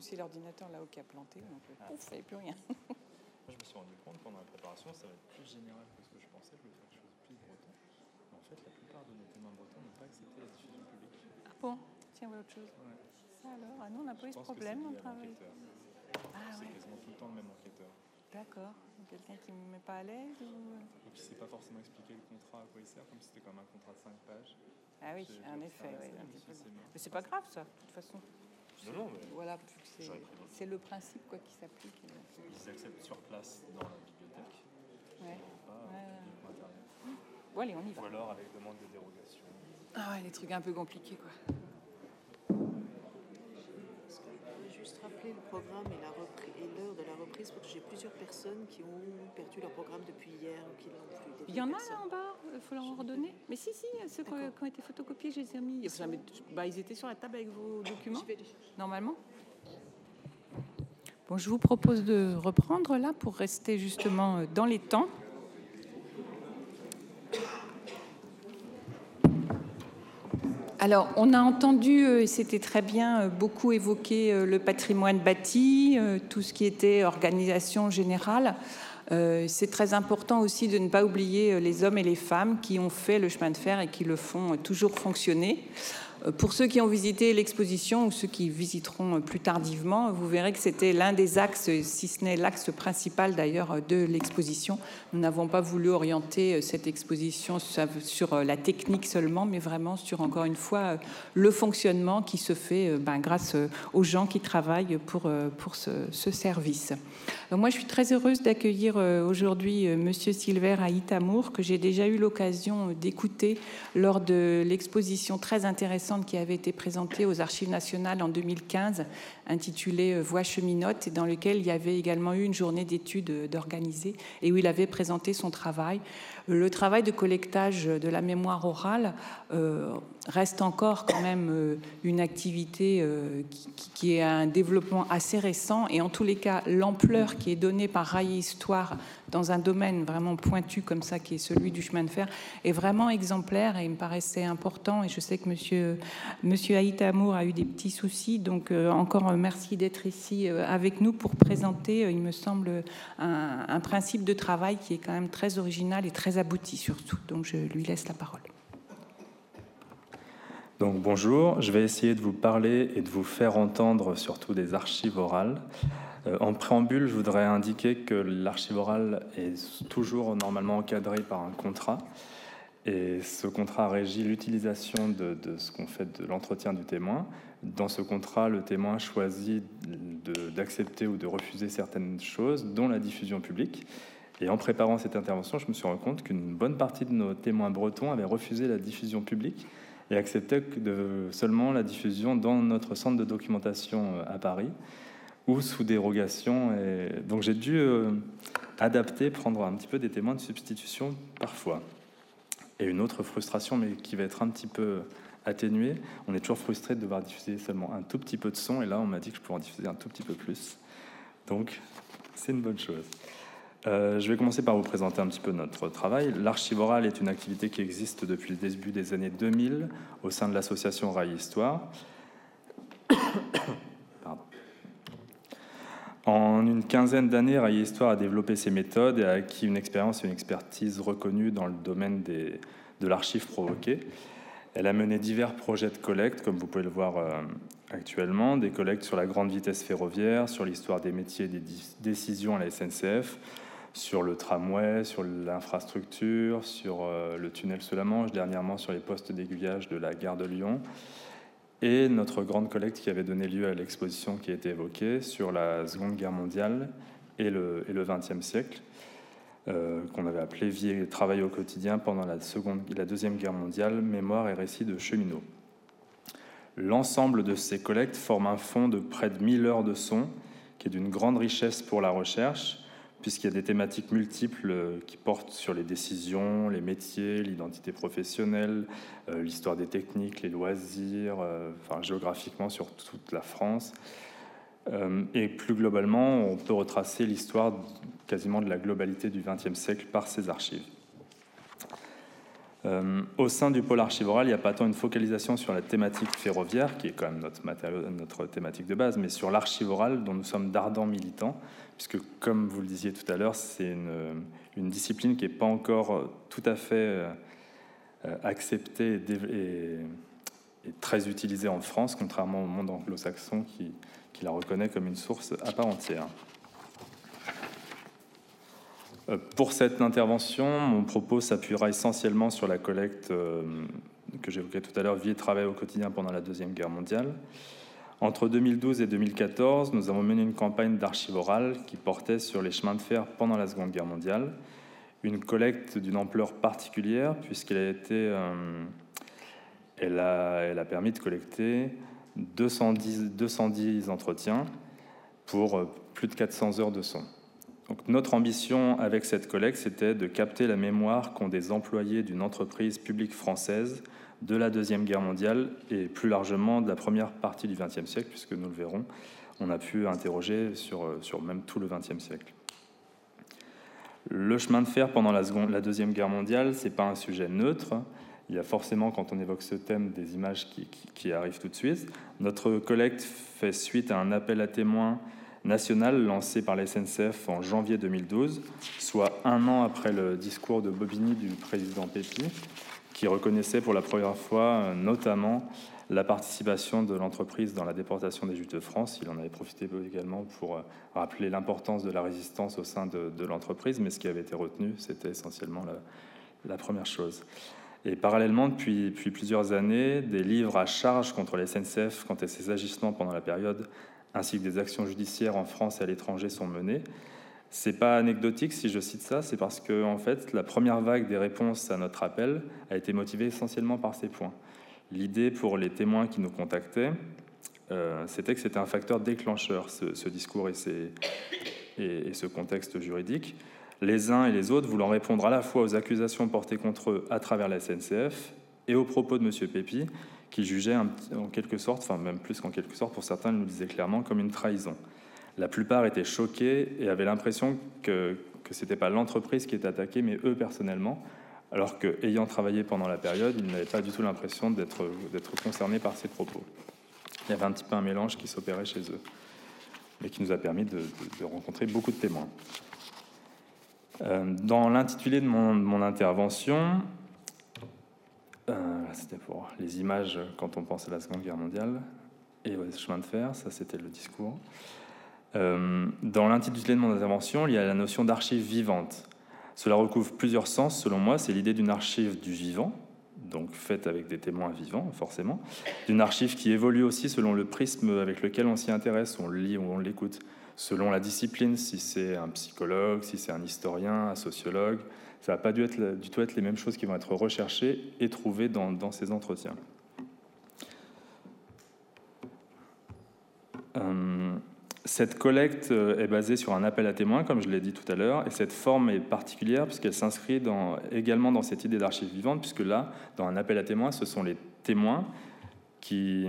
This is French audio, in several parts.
c'est l'ordinateur là-haut qui a planté, donc Ah. pouf, il n'y avait plus rien. Moi, je me suis rendu compte pendant la préparation, ça va être plus général que ce que je pensais. Je voulais faire quelque chose de plus breton. Mais en fait, la plupart de nos témoins bretons n'ont pas accepté la diffusion publique. Ah bon, tiens, voilà autre chose. Ouais. Ça alors? Ah non, on n'a pas eu ce problème dans le travail. Ah C'est ouais, quasiment tout le temps le même enquêteur. d'accord. Quelqu'un qui ne me met pas à l'aise ou... Donc, il ne sait pas forcément expliquer le contrat, à quoi il sert, comme si c'était comme un contrat de 5 pages. Ah oui, en effet, mort. Mais c'est pas grave ça, de toute façon. Non, non, mais Voilà, c'est- le principe quoi, qui s'applique. ils acceptent sur place dans la bibliothèque, Ouais. pas Ouais. uniquement Internet. Bon, allez, on y va. Ou alors avec demande de dérogation. Ah ouais, les trucs un peu compliqués quoi. Je vais juste rappeler le programme et l'heure de la reprise parce que j'ai plusieurs personnes qui ont perdu leur programme depuis hier ou qui l'ont plus. Il y en a personnes. là en bas, il faut leur redonner. Mais si, si, ceux qui ont, été photocopiés, je les ai mis. Enfin, mais- bah, ils étaient sur la table avec vos documents, Je vais les- normalement. Bon, je vous propose de reprendre là pour rester justement euh, dans les temps. Alors, on a entendu, euh, et c'était très bien, euh, beaucoup évoqué euh, le patrimoine bâti, tout ce qui était organisation générale. C'est très important aussi de ne pas oublier les hommes et les femmes qui ont fait le chemin de fer et qui le font toujours fonctionner. Pour ceux qui ont visité l'exposition ou ceux qui visiteront plus tardivement, vous verrez que c'était l'un des axes, si ce n'est l'axe principal d'ailleurs de l'exposition. Nous n'avons pas voulu orienter euh, cette exposition sur euh, la technique seulement, mais vraiment sur, encore une fois, euh, le fonctionnement qui se fait ben, grâce aux gens qui travaillent pour, pour ce, ce service. Moi, je suis très heureuse d'accueillir aujourd'hui Monsieur Silver à Itamour, que j'ai déjà eu l'occasion d'écouter lors de l'exposition très intéressante qui avait été présentée aux Archives nationales en 2015, intitulée euh, Voix cheminote, et dans lequel il y avait également eu une journée d'études euh, d'organiser et où il avait présenté son travail. Le travail de collectage de la mémoire orale euh, reste encore quand même une activité qui, est un développement assez récent et en tous les cas l'ampleur qui est donnée par Rail Histoire dans un domaine vraiment pointu comme ça qui est celui du chemin de fer est vraiment exemplaire et il me paraissait important et je sais que monsieur monsieur Amour a eu des petits soucis donc euh, encore euh, merci d'être ici euh, avec nous pour présenter il me semble un principe de travail qui est quand même très original et très abouti surtout donc je lui laisse la parole. Donc bonjour, je vais essayer de vous parler et de vous faire entendre surtout des archives orales. Euh, en préambule, je voudrais indiquer que l'archive orale est toujours normalement encadrée par un contrat. Et ce contrat régit l'utilisation de, ce qu'on fait de l'entretien du témoin. Dans ce contrat, le témoin choisit d'accepter ou de refuser certaines choses, dont la diffusion publique. Et en préparant cette intervention, je me suis rendu compte qu'une bonne partie de nos témoins bretons avaient refusé la diffusion publique et de, seulement la diffusion dans notre centre de documentation euh, à Paris ou sous dérogation. Et donc j'ai dû euh, adapter, prendre un petit peu des témoins de substitution parfois. Et une autre frustration, mais qui va être un petit peu atténuée, on est toujours frustré de devoir diffuser seulement un tout petit peu de son, et là on m'a dit que je pourrais en diffuser un tout petit peu plus. Donc c'est une bonne chose. Euh, je vais commencer par vous présenter un petit peu notre travail. L'archive orale est une activité qui existe depuis le début des années 2000 au sein de l'association Rail Histoire. En une quinzaine d'années, Rail Histoire a développé ses méthodes et a acquis une expérience et une expertise reconnue dans le domaine de l'archive provoquée. Elle a mené divers projets de collecte, comme vous pouvez le voir euh, actuellement, des collectes sur la grande vitesse ferroviaire, sur l'histoire des métiers et des décisions à la SNCF, sur le tramway, sur l'infrastructure, sur euh, le tunnel sous la Manche, dernièrement sur les postes d'aiguillage de la gare de Lyon, et notre grande collecte qui avait donné lieu à l'exposition qui a été évoquée sur la Seconde Guerre mondiale et le, XXe siècle, euh, qu'on avait appelé Vie et travail au quotidien pendant la, seconde, la Deuxième Guerre mondiale, mémoire et récits de cheminots. L'ensemble de ces collectes forme un fonds de près de 1000 heures de son, qui est d'une grande richesse pour la recherche, puisqu'il y a des thématiques multiples euh, qui portent sur les décisions, les métiers, l'identité professionnelle, euh, l'histoire des techniques, les loisirs, euh, enfin, géographiquement sur toute la France. Et plus globalement, on peut retracer l'histoire quasiment de la globalité du XXe siècle par ces archives. Euh, au sein du pôle archivoral, il n'y a pas tant une focalisation sur la thématique ferroviaire, qui est quand même notre, thématique de base, mais sur l'archivoral, dont nous sommes d'ardents militants, puisque, comme vous le disiez tout à l'heure, c'est une, discipline qui n'est pas encore tout à fait euh, acceptée et, très utilisée en France, contrairement au monde anglo-saxon qui la reconnaît comme une source à part entière. Euh, pour cette intervention, mon propos s'appuiera essentiellement sur la collecte euh, que j'évoquais tout à l'heure, vie et travail au quotidien pendant la Deuxième Guerre mondiale. Entre 2012 et 2014, nous avons mené une campagne d'archives orales qui portait sur les chemins de fer pendant la Seconde Guerre mondiale. Une collecte d'une ampleur particulière, puisqu'elle a. Euh, elle, a, elle, a, permis de collecter 210, 210 entretiens pour plus de 400 heures de son notre ambition avec cette collecte, c'était de capter la mémoire qu'ont des employés d'une entreprise publique française de la Deuxième Guerre mondiale et plus largement de la première partie du XXe siècle, puisque nous le verrons, on a pu interroger sur, sur même tout le XXe siècle. Le chemin de fer pendant la Deuxième Guerre mondiale, ce n'est pas un sujet neutre. Il y a forcément, quand on évoque ce thème, des images qui, qui arrivent tout de suite. Notre collecte fait suite à un appel à témoins national lancé par la SNCF en janvier 2012, soit un an après le discours de Bobigny du président Pépi, qui reconnaissait pour la première fois euh, notamment la participation de l'entreprise dans la déportation des Juifs de France. Il en avait profité également pour euh, rappeler l'importance de la résistance au sein de, l'entreprise, mais ce qui avait été retenu, c'était essentiellement la, première chose. Et parallèlement, depuis, depuis, plusieurs années, des livres à charge contre la SNCF quant à ses agissements pendant la période ainsi que des actions judiciaires en France et à l'étranger sont menées. C'est pas anecdotique si je cite ça, c'est parce que en fait, la première vague des réponses à notre appel a été motivée essentiellement par ces points. L'idée pour les témoins qui nous contactaient, euh, c'était que c'était un facteur déclencheur, ce, discours et, et, ce contexte juridique. Les uns et les autres voulant répondre à la fois aux accusations portées contre eux à travers la SNCF et aux propos de M. Pépi, qui jugeait en quelque sorte, enfin même plus qu'en quelque sorte, pour certains, nous disaient clairement comme une trahison. La plupart étaient choqués et avaient l'impression que, que ce n'était pas l'entreprise qui était attaquée, mais eux personnellement, alors qu'ayant travaillé pendant la période, ils n'avaient pas du tout l'impression d'être concernés par ces propos. Il y avait un petit peu un mélange qui s'opérait chez eux, mais qui nous a permis de, rencontrer beaucoup de témoins. Euh, dans l'intitulé de mon, intervention, c'était pour les images quand on pense à la Seconde Guerre mondiale et au chemin de fer, ça c'était le discours. Euh, dans l'intitulé de mon intervention, il y a la notion d'archive vivante. Cela recouvre plusieurs sens, selon moi. C'est l'idée d'une archive du vivant, donc faite avec des témoins vivants, forcément. D'une archive qui évolue aussi selon le prisme avec lequel on s'y intéresse, on lit ou on l'écoute. Selon la discipline, si c'est un psychologue, si c'est un historien, un sociologue, ça va pas du, tout être les mêmes choses qui vont être recherchées et trouvées dans, ces entretiens. Euh, cette collecte euh, est basée sur un appel à témoins, comme je l'ai dit tout à l'heure, et cette forme est particulière puisqu'elle s'inscrit également dans cette idée d'archive vivante, puisque là, dans un appel à témoins, ce sont les témoins qui,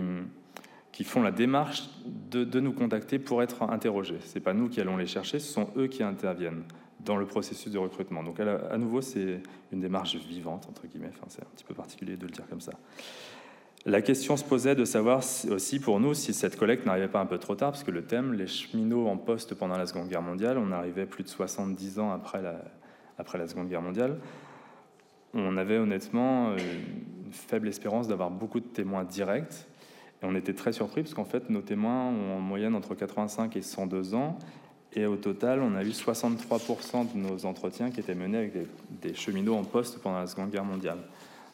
qui font la démarche de, de nous contacter pour être interrogés. Ce n'est pas nous qui allons les chercher, ce sont eux qui interviennent dans le processus de recrutement. Donc à, nouveau, c'est une démarche vivante, entre guillemets, enfin, c'est un petit peu particulier de le dire comme ça. La question se posait de savoir aussi pour nous si cette collecte n'arrivait pas un peu trop tard, parce que le thème, les cheminots en poste pendant la Seconde Guerre mondiale, on arrivait plus de 70 ans après la, après la Seconde Guerre mondiale, on avait honnêtement une faible espérance d'avoir beaucoup de témoins directs. Et on était très surpris, parce qu'en fait, nos témoins ont en moyenne entre 85 et 102 ans, et au total, on a eu 63% de nos entretiens qui étaient menés avec des, cheminots en poste pendant la Seconde Guerre mondiale.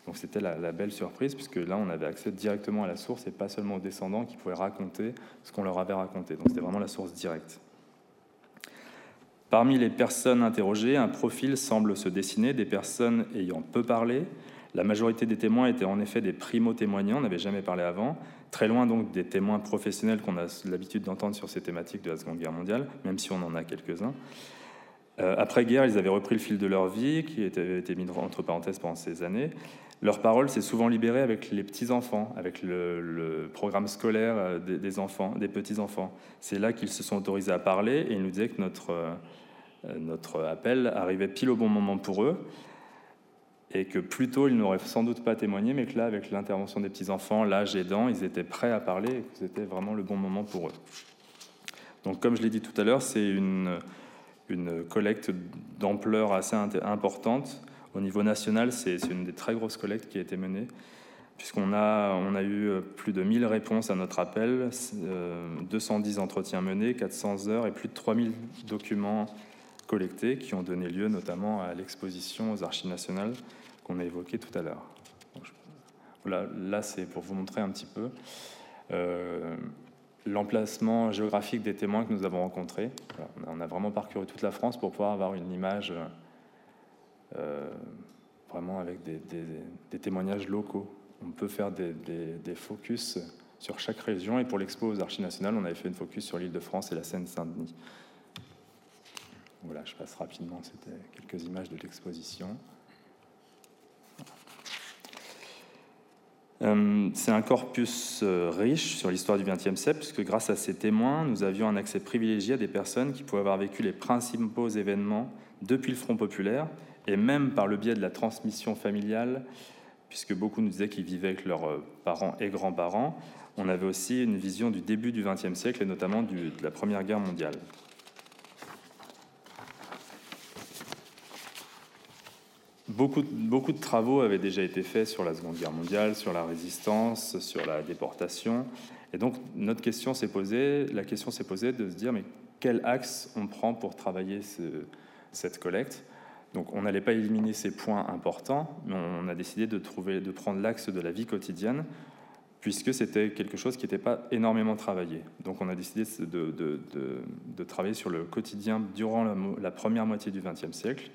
Donc c'était la, belle surprise, puisque là, on avait accès directement à la source et pas seulement aux descendants qui pouvaient raconter ce qu'on leur avait raconté. Donc c'était vraiment la source directe. Parmi les personnes interrogées, un profil semble se dessiner des personnes ayant peu parlé. La majorité des témoins étaient en effet des primo-témoignants, on n'avait jamais parlé avant, très loin donc des témoins professionnels qu'on a l'habitude d'entendre sur ces thématiques de la Seconde Guerre mondiale, même si on en a quelques-uns. Euh, Après-guerre, ils avaient repris le fil de leur vie, qui était, été mis entre parenthèses pendant ces années. Leur parole s'est souvent libérée avec les petits-enfants, avec le, programme scolaire euh, des, enfants, des petits-enfants. C'est là qu'ils se sont autorisés à parler et ils nous disaient que notre, euh, notre appel arrivait pile au bon moment pour eux. Et que plus tôt, ils n'auraient sans doute pas témoigné, mais que là, avec l'intervention des petits-enfants, l'âge aidant, ils étaient prêts à parler et que c'était vraiment le bon moment pour eux. Donc, comme je l'ai dit tout à l'heure, c'est une, collecte d'ampleur assez importante. Au niveau national, c'est une des très grosses collectes qui a été menée, puisqu'on a, a eu plus de 1000 réponses à notre appel, 210 euh, entretiens menés, 400 heures et plus de 3000 documents collectés qui ont donné lieu notamment à l'exposition aux archives nationales qu'on a évoquée tout à l'heure. Voilà, là, c'est pour vous montrer un petit peu euh, l'emplacement géographique des témoins que nous avons rencontrés. on a vraiment parcouru toute la France pour pouvoir avoir une image euh, vraiment avec des, témoignages locaux. On peut faire des, des, focus sur chaque région et pour l'expo aux archives nationales, on avait fait une focus sur l'île de France et la Seine-Saint-Denis. Voilà, je passe rapidement, c'était quelques images de l'exposition. Euh, c'est un corpus euh, riche sur l'histoire du XXe siècle, puisque grâce à ces témoins, nous avions un accès privilégié à des personnes qui pouvaient avoir vécu les principaux événements depuis le Front populaire, et même par le biais de la transmission familiale, puisque beaucoup nous disaient qu'ils vivaient avec leurs euh, parents et grands-parents. On avait aussi une vision du début du XXe siècle, et notamment de la Première Guerre mondiale. Beaucoup, de travaux avaient déjà été faits sur la Seconde Guerre mondiale, sur la résistance, sur la déportation. Et donc, notre question s'est posée, la question s'est posée de se dire, mais quel axe on prend pour travailler cette collecte? Donc, on n'allait pas éliminer ces points importants, mais on a décidé de, trouver, de prendre l'axe de la vie quotidienne, puisque c'était quelque chose qui n'était pas énormément travaillé. Donc, on a décidé de travailler sur le quotidien durant la, la première moitié du XXe siècle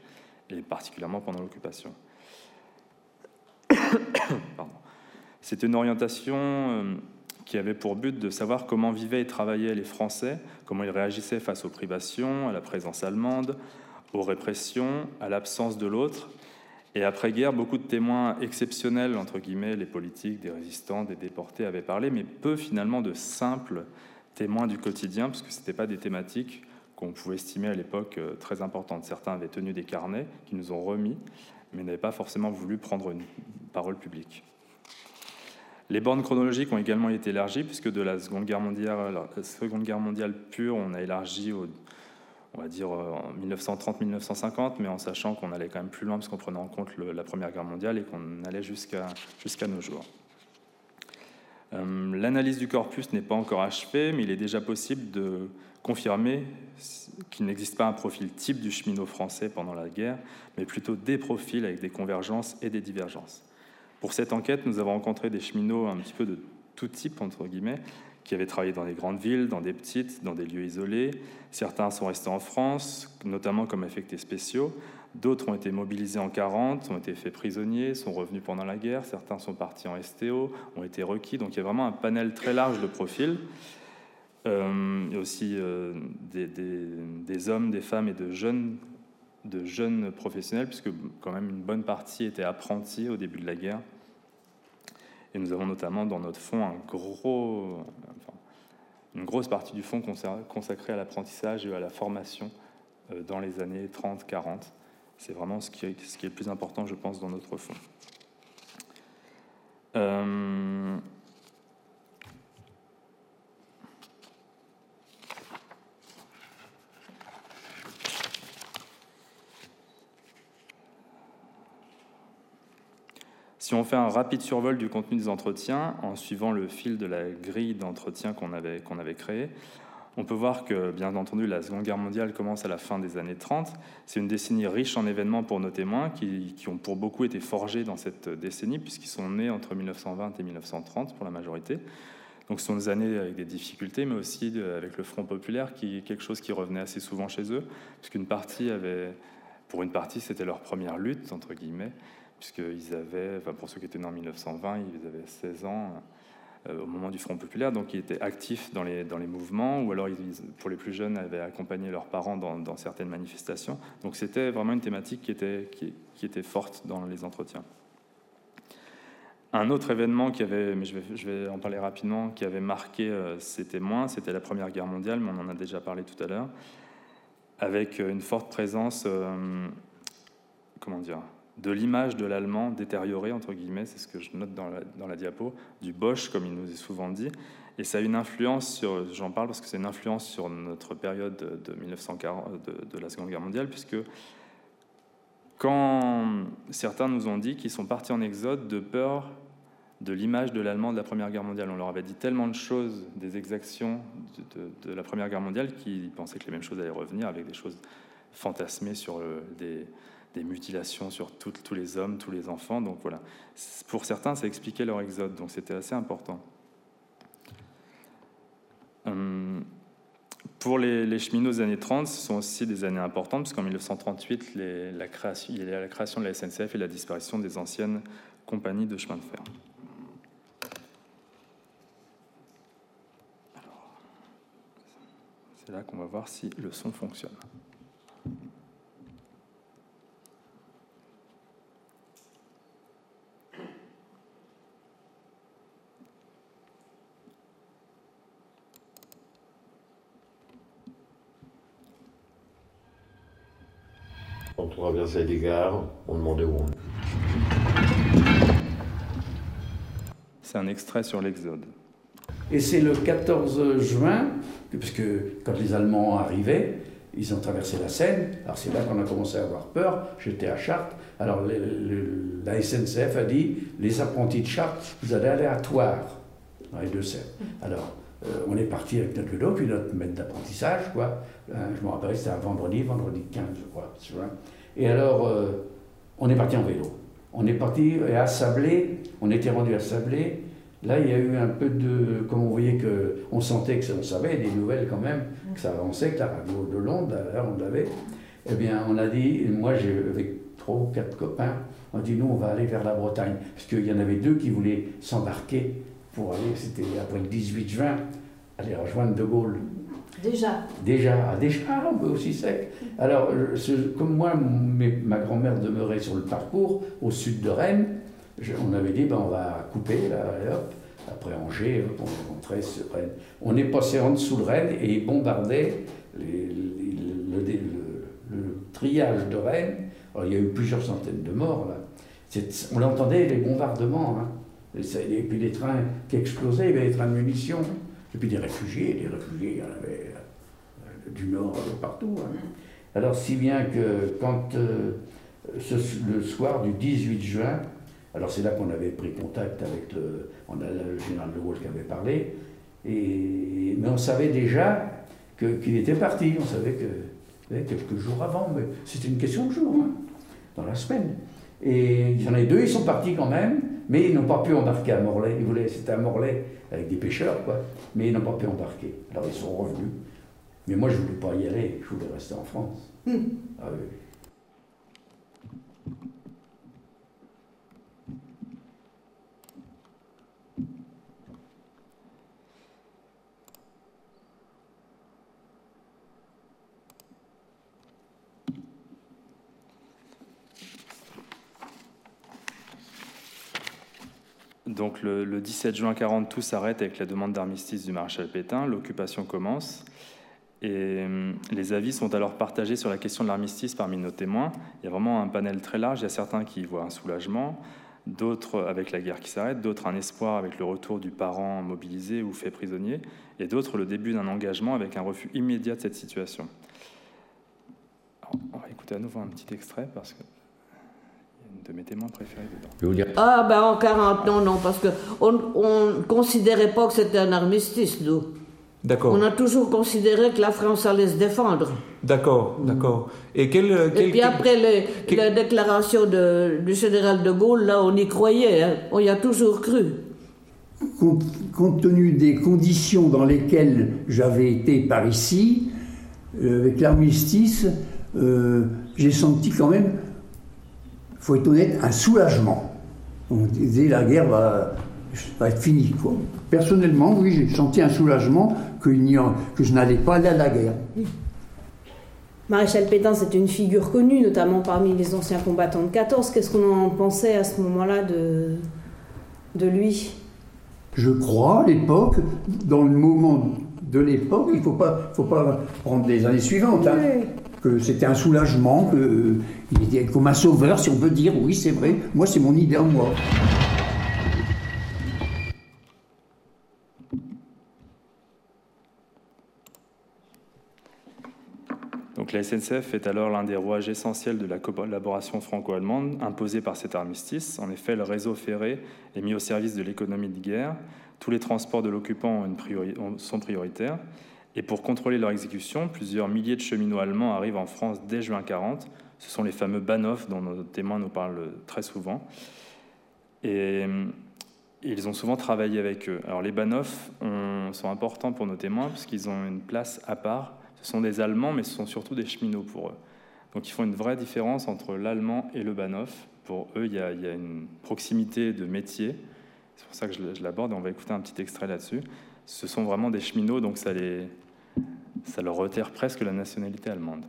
et particulièrement pendant l'occupation. C'est une orientation euh, qui avait pour but de savoir comment vivaient et travaillaient les Français, comment ils réagissaient face aux privations, à la présence allemande, aux répressions, à l'absence de l'autre. Et après-guerre, beaucoup de témoins exceptionnels, entre guillemets, les politiques, des résistants, des déportés avaient parlé, mais peu finalement de simples témoins du quotidien, parce que ce n'étaient pas des thématiques qu'on pouvait estimer à l'époque euh, très importante. Certains avaient tenu des carnets qui nous ont remis, mais n'avaient pas forcément voulu prendre une parole publique. Les bornes chronologiques ont également été élargies, puisque de la Seconde Guerre mondiale, pure, on a élargi on va dire euh, en 1930-1950, mais en sachant qu'on allait quand même plus loin, parce qu'on prenait en compte la Première Guerre mondiale et qu'on allait jusqu'à jusqu'à nos jours. Euh, l'analyse du corpus n'est pas encore achevée, mais il est déjà possible de confirmer qu'il n'existe pas un profil type du cheminot français pendant la guerre, mais plutôt des profils avec des convergences et des divergences. Pour cette enquête, nous avons rencontré des cheminots un petit peu de tout type, entre guillemets, qui avaient travaillé dans des grandes villes, dans des petites, dans des lieux isolés. Certains sont restés en France, notamment comme affectés spéciaux. D'autres ont été mobilisés en 40, ont été faits prisonniers, sont revenus pendant la guerre. Certains sont partis en STO, ont été requis. Donc il y a vraiment un panel très large de profils. Euh, y a aussi euh, des, hommes, des femmes et de jeunes, professionnels, puisque quand même une bonne partie étaient apprentis au début de la guerre. Et nous avons notamment dans notre fonds une grosse partie du fonds consacrée à l'apprentissage et à la formation euh, dans les années 30-40. C'est vraiment ce qui, est, le plus important, je pense, dans notre fonds. Euh, Si on fait un rapide survol du contenu des entretiens, en suivant le fil de la grille d'entretien qu'on avait, qu'on avait créée, on peut voir que, bien entendu, la Seconde Guerre mondiale commence à la fin des années 30. C'est une décennie riche en événements pour nos témoins, qui, qui ont pour beaucoup été forgés dans cette décennie, puisqu'ils sont nés entre 1920 et 1930 pour la majorité. Donc ce sont des années avec des difficultés, mais aussi avec le Front populaire, qui est quelque chose qui revenait assez souvent chez eux, puisqu'une partie avait, pour une partie, c'était leur première lutte, entre guillemets, puisqu'ils avaient, enfin pour ceux qui étaient nés en 1920, ils avaient 16 ans euh, au moment du Front populaire, donc ils étaient actifs dans les, dans les mouvements, ou alors pour les plus jeunes, avaient accompagné leurs parents dans, certaines manifestations. Donc c'était vraiment une thématique qui était, qui, était forte dans les entretiens. Un autre événement qui avait, mais je vais, je vais en parler rapidement, qui avait marqué euh, ces témoins, c'était la Première Guerre mondiale, mais on en a déjà parlé tout à l'heure, avec une forte présence, euh, comment dire, de l'image de l'allemand détériorée, entre guillemets, c'est ce que je note dans la, dans la diapo, du Bosch, comme il nous est souvent dit. Et ça a une influence sur, j'en parle parce que c'est une influence sur notre période de, 1940, de, de, la Seconde Guerre mondiale, puisque quand certains nous ont dit qu'ils sont partis en exode de peur de l'image de l'allemand de la Première Guerre mondiale. On leur avait dit tellement de choses, des exactions de, la Première Guerre mondiale, qu'ils pensaient que les mêmes choses allaient revenir avec des choses fantasmées sur des, mutilations sur tous les hommes, tous les enfants. Donc voilà, pour certains, ça expliquait leur exode, donc c'était assez important. Hum, pour les, cheminots des années 30, ce sont aussi des années importantes, parce qu'en 1938, la création, il y a la création de la SNCF et la disparition des anciennes compagnies de chemin de fer. C'est là qu'on va voir si le son fonctionne. Traversait les gares, on demandait où on C'est un extrait sur l'Exode. Et c'est le 14 juin parce que quand les Allemands arrivaient, ils ont traversé la Seine. Alors c'est là qu'on a commencé à avoir peur. J'étais à Chartres. Alors la SNCF a dit les apprentis de Chartres, vous allez aller à Toire, dans les deux Seines. Alors euh, on est parti avec notre vélo, puis notre maître d'apprentissage, quoi. Euh, je me rappelle, c'était un vendredi, vendredi 15, je crois. Et alors, euh, on est parti en vélo. On est parti à Sablé, on était rendu à Sablé, Là, il y a eu un peu de. Comme on voyait que. On sentait que on savait des nouvelles quand même, que ça avançait, que la radio de Londres, là, on l'avait. Eh bien, on a dit, moi, avec trois ou quatre copains, on a dit, nous, on va aller vers la Bretagne. Parce qu'il y en avait deux qui voulaient s'embarquer pour aller, c'était après le 18 juin, aller rejoindre De Gaulle. Déjà Déjà, ah, déjà, peut aussi sec. Alors, comme moi, ma grand-mère demeurait sur le parcours, au sud de Rennes, on avait dit, ben, on va couper, hop, après Angers, on rentrait sur Rennes. On est passé en dessous de Rennes et ils bombardaient le, triage de Rennes. Alors, il y a eu plusieurs centaines de morts, là. On entendait les bombardements, hein. et, puis les trains qui explosaient, il y avait des trains de munitions, et puis des réfugiés, des réfugiés, il y en avait euh, du nord euh, partout. Hein. Alors, si bien que quand, euh, le soir du 18 juin, alors c'est là qu'on avait pris contact avec le, on a le général de Gaulle qui avait parlé, et, mais on savait déjà qu'il était parti, on savait que quelques jours avant, mais c'était une question de jour, hein, dans la semaine. Et il y en a deux, ils sont partis quand même, mais ils n'ont pas pu embarquer à Morlaix. Ils voulaient, c'était à Morlaix avec des pêcheurs, quoi. Mais ils n'ont pas pu embarquer. Alors ils sont revenus. Mais moi, je ne voulais pas y aller, je voulais rester en France. Hmm. Ah, oui. Donc le, 17 juin 40, tout s'arrête avec la demande d'armistice du maréchal Pétain, l'occupation commence, et hum, les avis sont alors partagés sur la question de l'armistice parmi nos témoins. Il y a vraiment un panel très large, il y a certains qui voient un soulagement, d'autres avec la guerre qui s'arrête, d'autres un espoir avec le retour du parent mobilisé ou fait prisonnier, et d'autres le début d'un engagement avec un refus immédiat de cette situation. on va écouter à nouveau un petit extrait parce que de mes témoins préférés dedans. Ah ben en 40, non, non, parce qu'on ne considérait pas que c'était un armistice, nous. D'accord. On a toujours considéré que la France allait se défendre. D'accord, d'accord. Et, quel, Et puis après la déclaration de, du général de Gaulle, là, on y croyait, hein. on y a toujours cru. Compte, tenu des conditions dans lesquelles j'avais été par ici, euh, avec l'armistice, euh, j'ai senti quand même faut être honnête, un soulagement. On disait la guerre va, être finie. Quoi. Personnellement, oui, j'ai senti un soulagement que, que je n'allais pas aller à la guerre. Maréchal Pétain, c'est une figure connue, notamment parmi les anciens combattants de 14. Qu'est-ce qu'on en pensait à ce moment-là de, de lui? Je crois, à l'époque, dans le moment de l'époque, il ne faut pas, faut pas prendre les années suivantes. Hein. Que c'était un soulagement, qu'il était comme un sauveur, si on peut dire. Oui, c'est vrai. Moi, c'est mon idée en moi. Donc la SNCF est alors l'un des rouages essentiels de la collaboration franco-allemande imposée par cet armistice. En effet, le réseau ferré est mis au service de l'économie de guerre. Tous les transports de l'occupant sont prioritaires. Et pour contrôler leur exécution, plusieurs milliers de cheminots allemands arrivent en France dès juin 40. Ce sont les fameux Bahnhof dont nos témoins nous parlent très souvent. Et ils ont souvent travaillé avec eux. Alors les Bahnhof sont importants pour nos témoins parce qu'ils ont une place à part. Ce sont des Allemands, mais ce sont surtout des cheminots pour eux. Donc ils font une vraie différence entre l'allemand et le Bahnhof. Pour eux, il y, a, une proximité de métier. C'est pour ça que je, l'aborde et on va écouter un petit extrait là-dessus. Ce sont vraiment des cheminots, donc ça les, ça leur retire presque la nationalité allemande.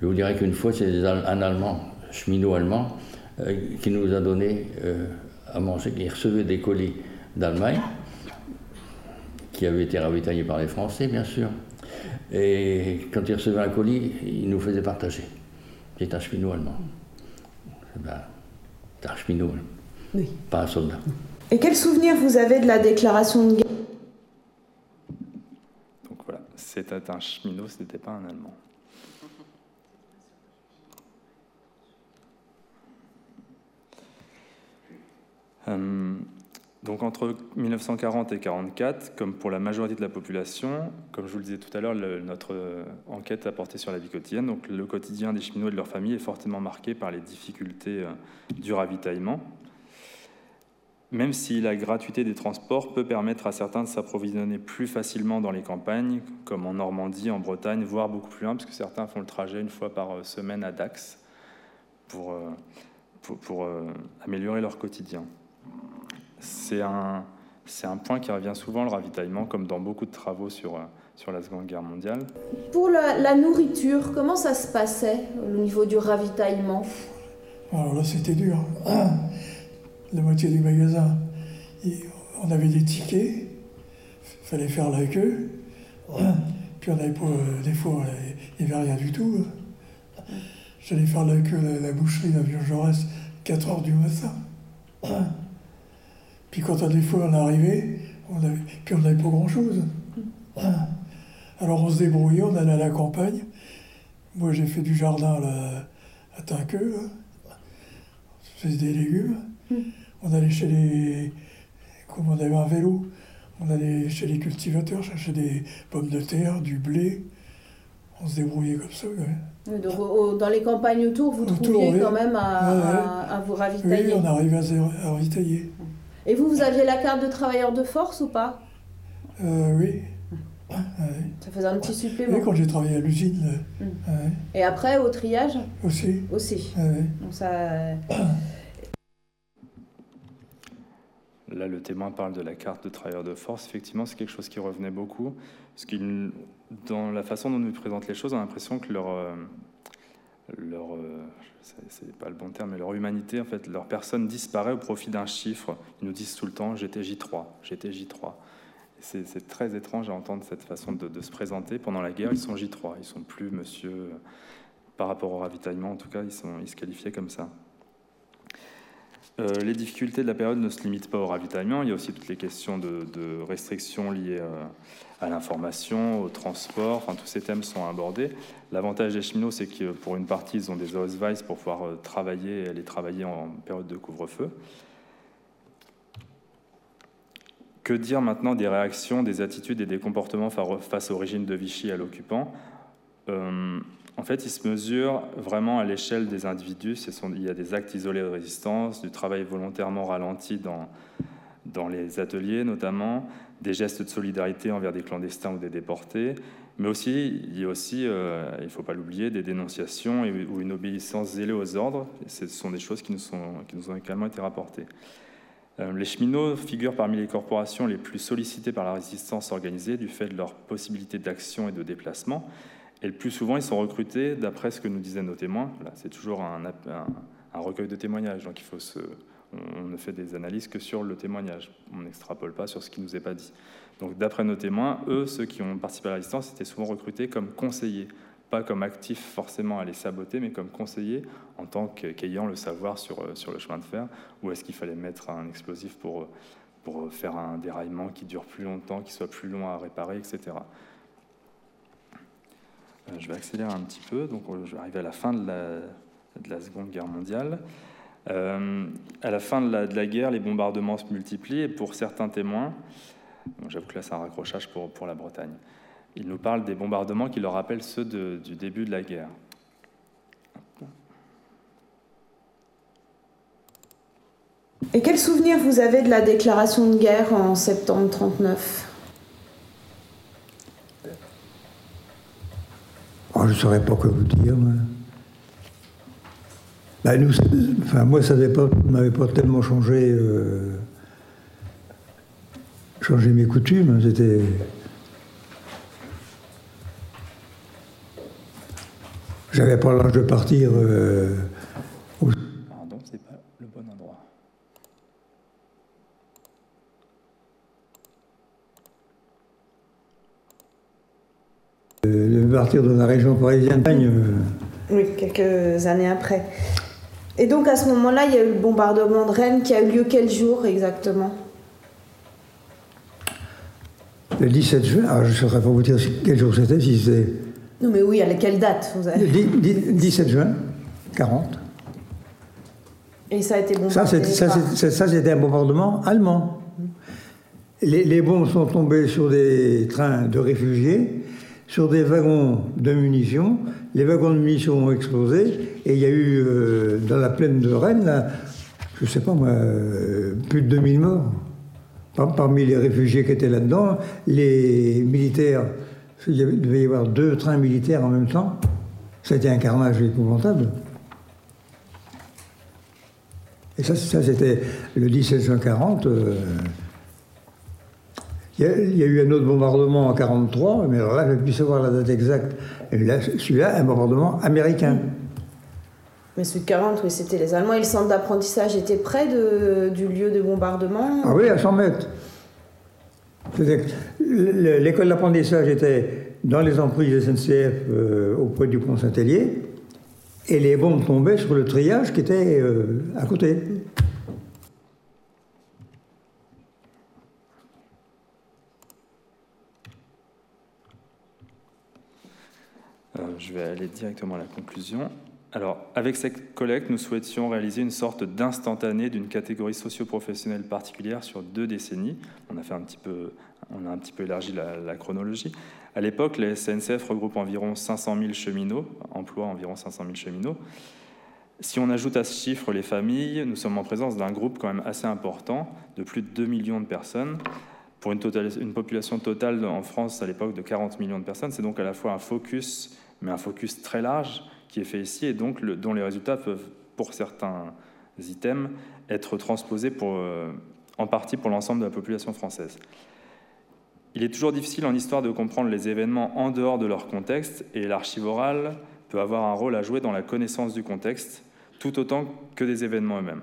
Je vous dirais qu'une fois, c'est un Allemand, cheminot allemand, euh, qui nous a donné euh, à manger, qui recevait des colis d'Allemagne, qui avaient été ravitaillés par les Français, bien sûr. Et quand il recevait un colis, il nous faisait partager. C'est un cheminot allemand. Ben, c'est un cheminot, oui. pas un soldat. Et quel souvenir vous avez de la déclaration de guerre? C'était un cheminot, ce n'était pas un Allemand. Euh, donc entre 1940 et 1944, comme pour la majorité de la population, comme je vous le disais tout à l'heure, notre enquête a porté sur la vie quotidienne. Donc le quotidien des cheminots et de leur famille est fortement marqué par les difficultés euh, du ravitaillement même si la gratuité des transports peut permettre à certains de s'approvisionner plus facilement dans les campagnes, comme en Normandie, en Bretagne, voire beaucoup plus loin, parce que certains font le trajet une fois par euh, semaine à Dax pour, euh, pour, euh, améliorer leur quotidien. C'est un, c'est un point qui revient souvent, le ravitaillement, comme dans beaucoup de travaux sur, sur la Seconde Guerre mondiale. Pour la, la nourriture, comment ça se passait au niveau du ravitaillement? Alors là, c'était dur la moitié du magasin, on avait des tickets, il fallait faire la queue. Puis on avait pas, euh, des fois, il n'y avait rien du tout. J'allais faire la queue à la, boucherie d'avion Jaurès 4 heures du matin. Puis quand des fois on arrivait, on avait, puis on n'avait pas grand-chose. Alors on se débrouillait, on allait à la campagne. Moi j'ai fait du jardin à, la, à Tinqueux, je faisais des légumes. On allait chez les. Comme on avait un vélo, on allait chez les cultivateurs chercher des pommes de terre, du blé. On se débrouillait comme ça. dans les campagnes autour, vous trouviez quand même à, vous ravitailler Oui, on arrivait à, ravitailler. Et vous, vous aviez la carte de travailleur de force ou pas? Euh, Oui. Ça faisait un petit supplément. Oui, quand j'ai travaillé à l'usine. Mmh. Et après, au triage? Aussi. Aussi. Donc ça. Là, le témoin parle de la carte de travailleur de force. Effectivement, c'est quelque chose qui revenait beaucoup. Parce dans la façon dont nous présentent les choses, on a l'impression que leur, euh, leur euh, c'est pas le bon terme, mais leur humanité, en fait, leur personne disparaît au profit d'un chiffre. Ils nous disent tout le temps j'étais J3, j'étais J3. C'est très étrange à entendre cette façon de, se présenter. Pendant la guerre, ils sont J3, ils sont plus monsieur. Par rapport au ravitaillement, en tout cas, ils, sont, ils se qualifiaient comme ça. Euh, les difficultés de la période ne se limitent pas au ravitaillement, il y a aussi toutes les questions de, restrictions liées euh, à l'information, au transport, tous ces thèmes sont abordés. L'avantage des cheminots, c'est que pour une partie, ils ont des Ausweis pour pouvoir euh, travailler et aller travailler en période de couvre-feu. Que dire maintenant des réactions, des attitudes et des comportements face au régime de Vichy à l'occupant? En fait, il se mesure vraiment à l'échelle des individus. il y a des actes isolés de résistance, du travail volontairement ralenti dans, les ateliers notamment, des gestes de solidarité envers des clandestins ou des déportés, mais aussi, il y a aussi, euh, il ne faut pas l'oublier, des dénonciations ou une obéissance zélée aux ordres. ce sont des choses qui nous, sont, qui nous ont également été rapportées. Euh, les cheminots figurent parmi les corporations les plus sollicitées par la résistance organisée du fait de leur possibilité d'action et de déplacement. Et le plus souvent, ils sont recrutés d'après ce que nous disaient nos témoins. c'est toujours un, recueil de témoignages, donc il faut on, ne fait des analyses que sur le témoignage. On n'extrapole pas sur ce qui nous est pas dit. Donc d'après nos témoins, eux, ceux qui ont participé à la résistance, étaient souvent recrutés comme conseillers pas comme actif forcément à les saboter, mais comme conseiller en tant qu'ayant le savoir sur, euh, sur le chemin de fer, où est-ce qu'il fallait mettre un explosif pour, pour faire un déraillement qui dure plus longtemps, qui soit plus long à réparer, etc. Euh, je vais accélérer un petit peu, donc je vais arriver à la fin de la, de Seconde Guerre mondiale. à la fin de la, de guerre, les bombardements se multiplient et pour certains témoins, j'avoue que là c'est un raccrochage pour, pour la Bretagne, ils nous parlent des bombardements qui leur rappellent ceux du début de la guerre. Et quel souvenir vous avez de la déclaration de guerre en septembre 1939 oh, Je ne saurais pas quoi vous dire. Moi, ça n'avait pas, pas, tellement changé, euh, changé mes coutumes. C'était J'avais pas l'âge de partir. Euh, au... Pardon, c'est pas le bon endroit. Euh, de partir dans la région parisienne. Euh... Oui, quelques années après. Et donc à ce moment-là, il y a eu le bombardement de Rennes qui a eu lieu quel jour exactement? Le 17 juin, alors je ne saurais pas vous dire quel jour c'était, si c'était non, mais oui, à quelle date vous avez... 17 juin 40. Et ça a été bombardé Ça, c'était un bombardement allemand. Les, les, bombes sont tombées sur des trains de réfugiés, sur des wagons de munitions. Les wagons de munitions ont explosé et il y a eu, euh, dans la plaine de Rennes, je ne sais pas moi, euh, plus de 2000 morts. Parmi les réfugiés qui étaient là-dedans, les militaires il devait y avoir deux trains militaires en même temps. C'était un carnage épouvantable. Et ça, ça c'était le 1740. Euh, il, y a, eu un autre bombardement en 43, mais alors là, je ne plus savoir la date exacte. Celui-là, un bombardement américain. Mais celui de 40, oui, c'était les Allemands. Et le centre d'apprentissage était près de, du lieu de bombardement? Ah oui, à 100 mètres. L'école d'apprentissage était dans les emprises SNCF euh, auprès du pont Saint-Hélier, et les bombes tombaient sur le triage qui était euh, à côté. Je vais aller directement à la conclusion. Alors, avec cette collecte, nous souhaitions réaliser une sorte d'instantané d'une catégorie socio-professionnelle particulière sur deux décennies. On a, fait un, petit peu, on a un petit peu élargi la, chronologie. À l'époque, les SNCF regroupent environ 500 000 cheminots, emploient environ 500 000 cheminots. Si on ajoute à ce chiffre les familles, nous sommes en présence d'un groupe quand même assez important, de plus de 2 millions de personnes. Pour une population totale en France à l'époque de 40 millions de personnes, c'est donc à la fois un focus, mais un focus très large, qui est fait ici et donc dont les résultats peuvent, pour certains items, être transposés pour, euh, en partie pour l'ensemble de la population française. Il est toujours difficile en histoire de comprendre les événements en dehors de leur contexte et l'archive orale peut avoir un rôle à jouer dans la connaissance du contexte tout autant que des événements eux-mêmes.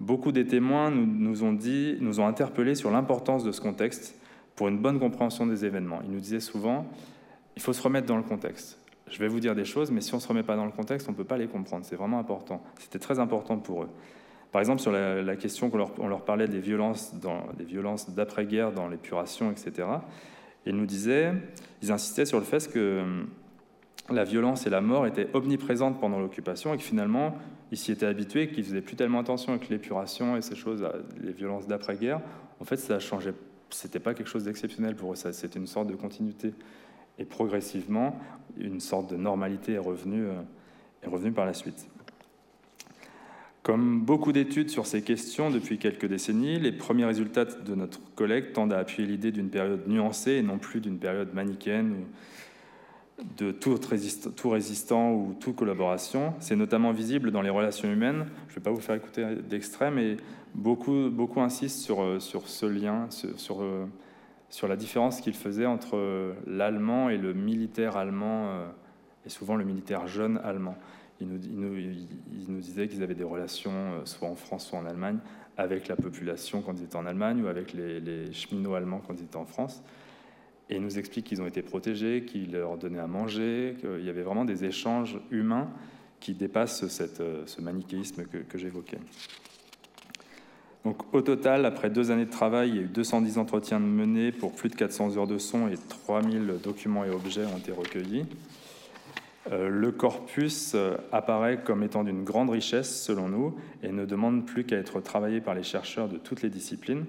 Beaucoup des témoins nous, ont dit, nous ont interpellés sur l'importance de ce contexte pour une bonne compréhension des événements. Ils nous disaient souvent, il faut se remettre dans le contexte je vais vous dire des choses, mais si on ne se remet pas dans le contexte, on ne peut pas les comprendre. C'est vraiment important. C'était très important pour eux. Par exemple, sur la, question qu'on leur, parlait des violences, dans, des violences d'après-guerre dans l'épuration, etc., ils nous disaient, ils insistaient sur le fait que hum, la violence et la mort étaient omniprésentes pendant l'occupation et que finalement, ils s'y étaient habitués, qu'ils faisaient plus tellement attention avec l'épuration et ces choses, les violences d'après-guerre. En fait, ça changeait. C'était pas quelque chose d'exceptionnel pour eux. C'était une sorte de continuité. Et progressivement, une sorte de normalité est revenue, euh, est revenue par la suite. Comme beaucoup d'études sur ces questions depuis quelques décennies, les premiers résultats de notre collecte tendent à appuyer l'idée d'une période nuancée et non plus d'une période manichéenne de tout résistant, ou toute collaboration. C'est notamment visible dans les relations humaines. Je ne vais pas vous faire écouter d'extrait, mais beaucoup, beaucoup insistent sur, euh, sur ce lien, sur, sur euh, sur la différence qu'il faisait entre l'allemand et le militaire allemand, euh, et souvent le militaire jeune allemand. Il nous, disait qu'ils avaient des relations, euh, soit en France, soit en Allemagne, avec la population quand ils étaient en Allemagne, ou avec les, cheminots allemands quand ils étaient en France. Et ils nous expliquent qu'ils ont été protégés, qu'ils leur donnaient à manger, qu'il y avait vraiment des échanges humains qui dépassent ce manichéisme que j'évoquais. Au total, après deux années de travail, il y a eu 210 entretiens menés pour plus de 400 heures de son et 3000 documents et objets ont été recueillis. Euh, le corpus euh, apparaît comme étant d'une grande richesse selon nous et ne demande plus qu'à être travaillé par les chercheurs de toutes les disciplines,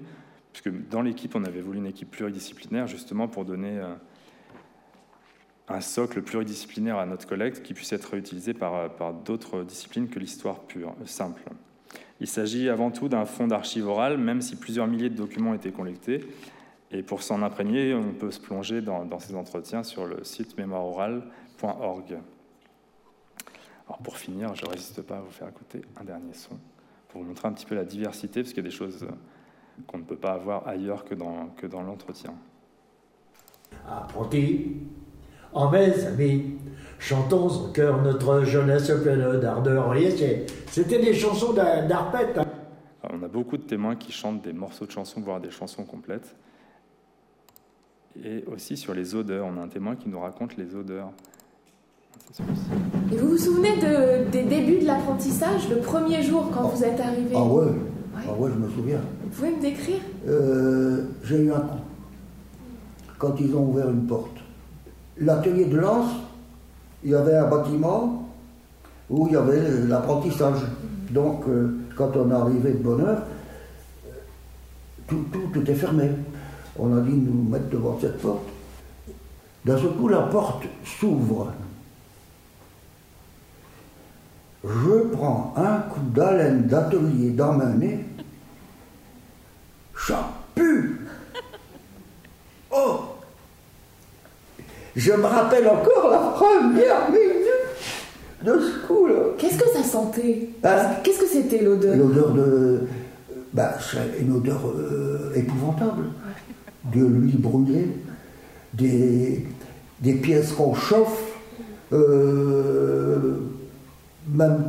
puisque dans l'équipe, on avait voulu une équipe pluridisciplinaire justement pour donner euh, un socle pluridisciplinaire à notre collecte qui puisse être réutilisé par d'autres disciplines que l'histoire pure, simple. Il s'agit avant tout d'un fonds d'archives orales, même si plusieurs milliers de documents ont été collectés. Et pour s'en imprégner, on peut se plonger dans, ces entretiens sur le site mémoireorale.org. Alors pour finir, je ne résiste pas à vous faire écouter un dernier son pour vous montrer un petit peu la diversité, parce qu'il y a des choses qu'on ne peut pas avoir ailleurs que dans, l'entretien. Apprenti, en mes amis, chantons au cœur notre jeunesse pleine d'ardeur. C'était des chansons d'arpette. Hein. On a beaucoup de témoins qui chantent des morceaux de chansons, voire des chansons complètes. Et aussi sur les odeurs, on a un témoin qui nous raconte les odeurs. Et vous vous souvenez de, des débuts de l'apprentissage, le premier jour quand vous êtes arrivé? Ah ouais. ah ouais, je me souviens. Vous pouvez me décrire? Euh, J'ai eu un coup. Quand ils ont ouvert une porte. L'atelier de Lens, il y avait un bâtiment où il y avait l'apprentissage. Donc, euh, quand on est arrivé de bonne heure, tout, tout, tout est fermé. On a dit nous mettre devant cette porte. D'un seul coup, la porte s'ouvre. Je prends un coup d'haleine d'atelier dans ma nez. Ça pue Oh Je me rappelle encore la première minute de ce coup-là. Qu'est-ce que ça sentait hein Qu'est-ce que c'était l'odeur L'odeur de. Bah, c'est une odeur euh, épouvantable. De l'huile brûlée, des, des pièces qu'on chauffe. Euh, même,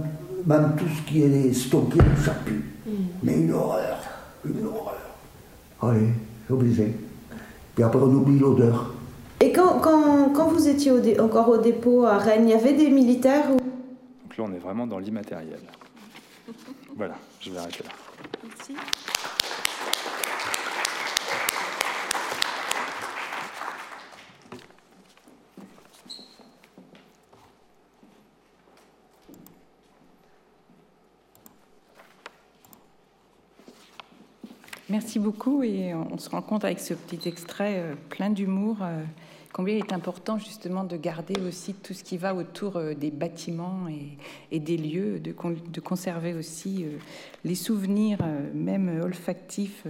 même tout ce qui est stocké, ça pue. Mm. Mais une horreur, une horreur. Allez, c'est obligé. Puis après, on oublie l'odeur. Et quand, quand, quand, vous étiez au encore au dépôt à Rennes, il y avait des militaires ou... Donc là, on est vraiment dans l'immatériel. voilà, je vais arrêter là. Merci. Merci beaucoup et on se rend compte avec ce petit extrait euh, plein d'humour euh, combien il est important justement de garder aussi tout ce qui va autour euh, des bâtiments et, des lieux, de, conserver aussi les souvenirs, même olfactifs,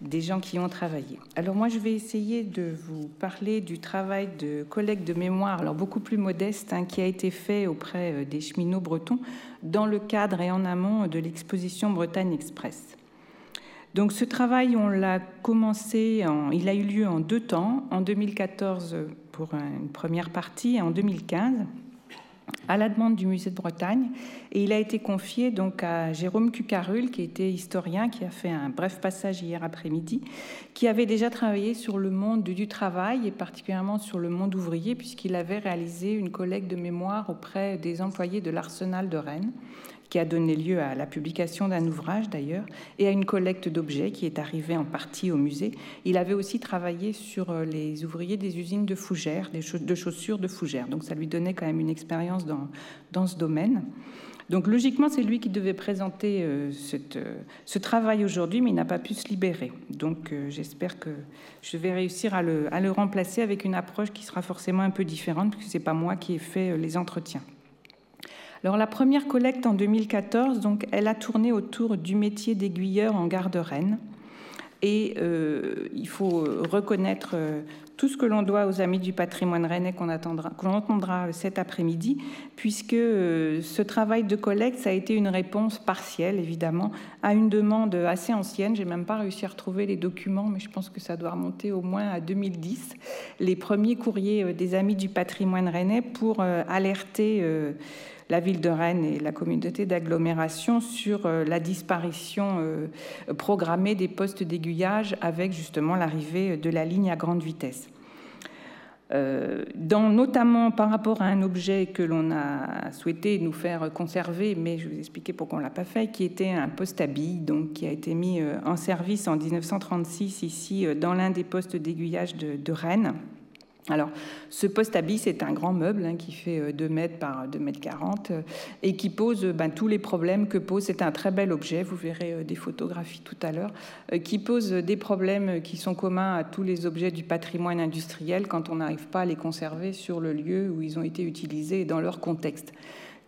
des gens qui ont travaillé. Alors moi, je vais essayer de vous parler du travail de collecte de mémoire, alors beaucoup plus modeste, hein, qui a été fait auprès des cheminots bretons dans le cadre et en amont de l'exposition Bretagne Express. Donc ce travail, on l'a commencé, il a eu lieu en deux temps, en 2014 pour une première partie et en 2015 à la demande du musée de Bretagne. Et il a été confié donc à Jérôme Cucarul qui était historien qui a fait un bref passage hier après-midi qui avait déjà travaillé sur le monde du travail et particulièrement sur le monde ouvrier puisqu'il avait réalisé une collecte de mémoire auprès des employés de l'arsenal de Rennes qui a donné lieu à la publication d'un ouvrage d'ailleurs, et à une collecte d'objets qui est arrivée en partie au musée. Il avait aussi travaillé sur euh, les ouvriers des usines de fougères, de chaussures de fougères. Donc ça lui donnait quand même une expérience dans, dans ce domaine. Donc logiquement, c'est lui qui devait présenter euh, euh, ce travail aujourd'hui, mais il n'a pas pu se libérer. Donc j'espère que je vais réussir à le, à le, remplacer avec une approche qui sera forcément un peu différente, puisque ce n'est pas moi qui ai fait les entretiens. Alors la première collecte en 2014, donc, elle a tourné autour du métier d'aiguilleur en gare de Rennes. Et euh, il faut reconnaître euh, tout ce que l'on doit aux Amis du patrimoine rennais qu'on entendra cet après-midi, puisque euh, ce travail de collecte, ça a été une réponse partielle, évidemment, à une demande assez ancienne. J'ai même pas réussi à retrouver les documents, mais je pense que ça doit remonter au moins à 2010. Les premiers courriers des Amis du patrimoine rennais pour alerter la ville de Rennes et la communauté d'agglomération sur euh, la disparition euh, programmée des postes d'aiguillage avec justement l'arrivée de la ligne à grande vitesse. Euh, dans, notamment par rapport à un objet que l'on a souhaité nous faire conserver, mais je vais vous expliquer pourquoi on l'a pas fait, qui était un poste à billes, donc qui a été mis en service en 1936 ici dans l'un des postes d'aiguillage de Rennes. Alors, ce poste à c'est un grand meuble hein, qui fait 2 mètres par 2 mètres 40 et qui pose ben, tous les problèmes que pose. C'est un très bel objet, vous verrez des photographies tout à l'heure, qui pose des problèmes qui sont communs à tous les objets du patrimoine industriel quand on n'arrive pas à les conserver sur le lieu où ils ont été utilisés et dans leur contexte.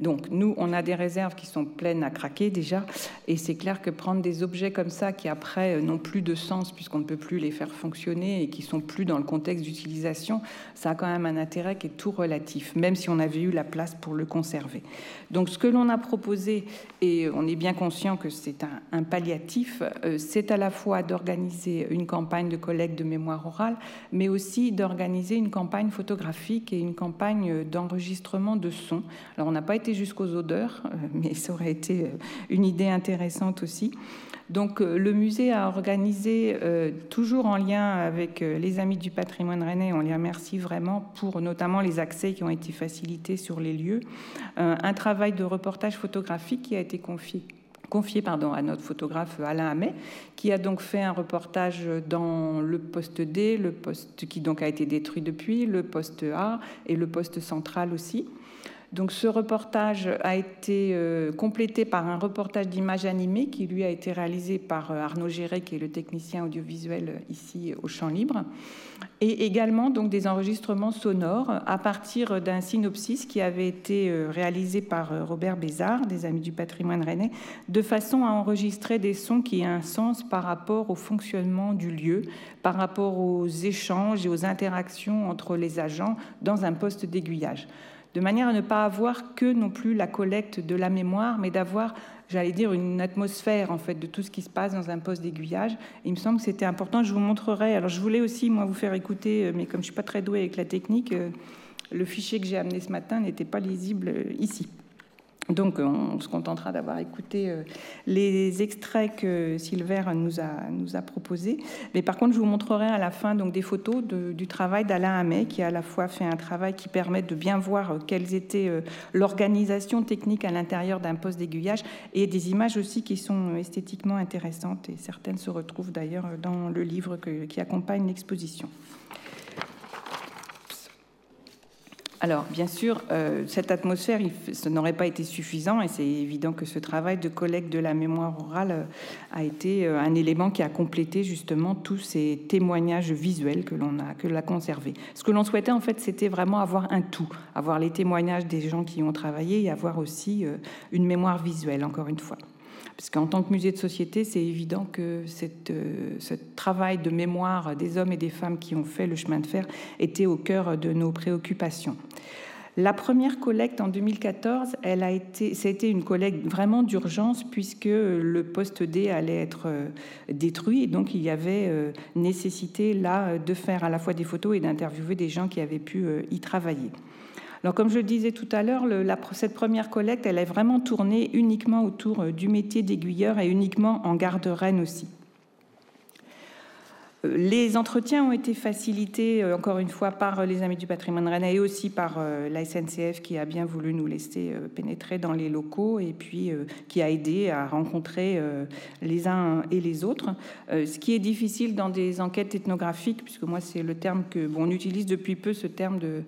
Donc nous, on a des réserves qui sont pleines à craquer déjà, et c'est clair que prendre des objets comme ça qui après euh, n'ont plus de sens puisqu'on ne peut plus les faire fonctionner et qui sont plus dans le contexte d'utilisation, ça a quand même un intérêt qui est tout relatif, même si on avait eu la place pour le conserver. Donc ce que l'on a proposé, et on est bien conscient que c'est un, palliatif, euh, c'est à la fois d'organiser une campagne de collecte de mémoire orale, mais aussi d'organiser une campagne photographique et une campagne d'enregistrement de son. Alors on n'a pas été jusqu'aux odeurs, euh, mais ça aurait été euh, une idée intéressante aussi. Donc euh, le musée a organisé, toujours en lien avec les Amis du patrimoine rennais, on les remercie vraiment pour notamment les accès qui ont été facilités sur les lieux, un travail de reportage photographique qui a été confié confié pardon, à notre photographe Alain Hamet, qui a donc fait un reportage dans le poste D, le poste qui donc a été détruit depuis, le poste A et le poste central aussi. Donc ce reportage a été euh, complété par un reportage d'images animées qui lui a été réalisé par euh, Arnaud Géret, qui est le technicien audiovisuel euh, ici au Champ Libre, et également donc des enregistrements sonores à partir d'un synopsis qui avait été réalisé par Robert Bézard, des Amis du patrimoine rennais, de façon à enregistrer des sons qui aient un sens par rapport au fonctionnement du lieu, par rapport aux échanges et aux interactions entre les agents dans un poste d'aiguillage de manière à ne pas avoir que non plus la collecte de la mémoire, mais d'avoir, j'allais dire, une atmosphère en fait de tout ce qui se passe dans un poste d'aiguillage. Il me semble que c'était important. Je vous montrerai. Alors, je voulais aussi moi vous faire écouter, euh, mais comme je suis pas très douée avec la technique, euh, le fichier que j'ai amené ce matin n'était pas lisible euh, ici. Donc on se contentera d'avoir écouté euh, les extraits que Silver nous a, nous a proposés. Mais par contre, je vous montrerai à la fin donc, des photos du travail d'Alain Hamet, qui a à la fois fait un travail qui permet de bien voir euh, quelles étaient euh, l'organisation technique à l'intérieur d'un poste d'aiguillage, et des images aussi qui sont esthétiquement intéressantes, et certaines se retrouvent d'ailleurs dans le livre qui accompagne l'exposition. Alors, bien sûr, euh, cette atmosphère, ça n'aurait pas été suffisant, et c'est évident que ce travail de collecte de la mémoire orale euh, a été euh, un élément qui a complété justement tous ces témoignages visuels que l'on a, que l'a conservé. Ce que l'on souhaitait, en fait, c'était vraiment avoir un tout, avoir les témoignages des gens qui ont travaillé et avoir aussi une mémoire visuelle, encore une fois. Parce qu'en tant que musée de société, c'est évident que euh, ce travail de mémoire des hommes et des femmes qui ont fait le chemin de fer était au cœur de nos préoccupations. La première collecte en 2014, elle a été, ça a été une collecte vraiment d'urgence puisque le poste D allait être euh, détruit et donc il y avait euh, nécessité là de faire à la fois des photos et d'interviewer des gens qui avaient pu y travailler. Alors, comme je le disais tout à l'heure, cette première collecte, elle est vraiment tournée uniquement autour euh, du métier d'aiguilleur et uniquement en garde Rennes aussi. Euh, les entretiens ont été facilités, euh, encore une fois, par les Amis du patrimoine rennais et aussi par la SNCF qui a bien voulu nous laisser pénétrer dans les locaux et puis qui a aidé à rencontrer les uns et les autres. Ce qui est difficile dans des enquêtes ethnographiques, puisque moi c'est le terme que bon, on utilise depuis peu, ce terme de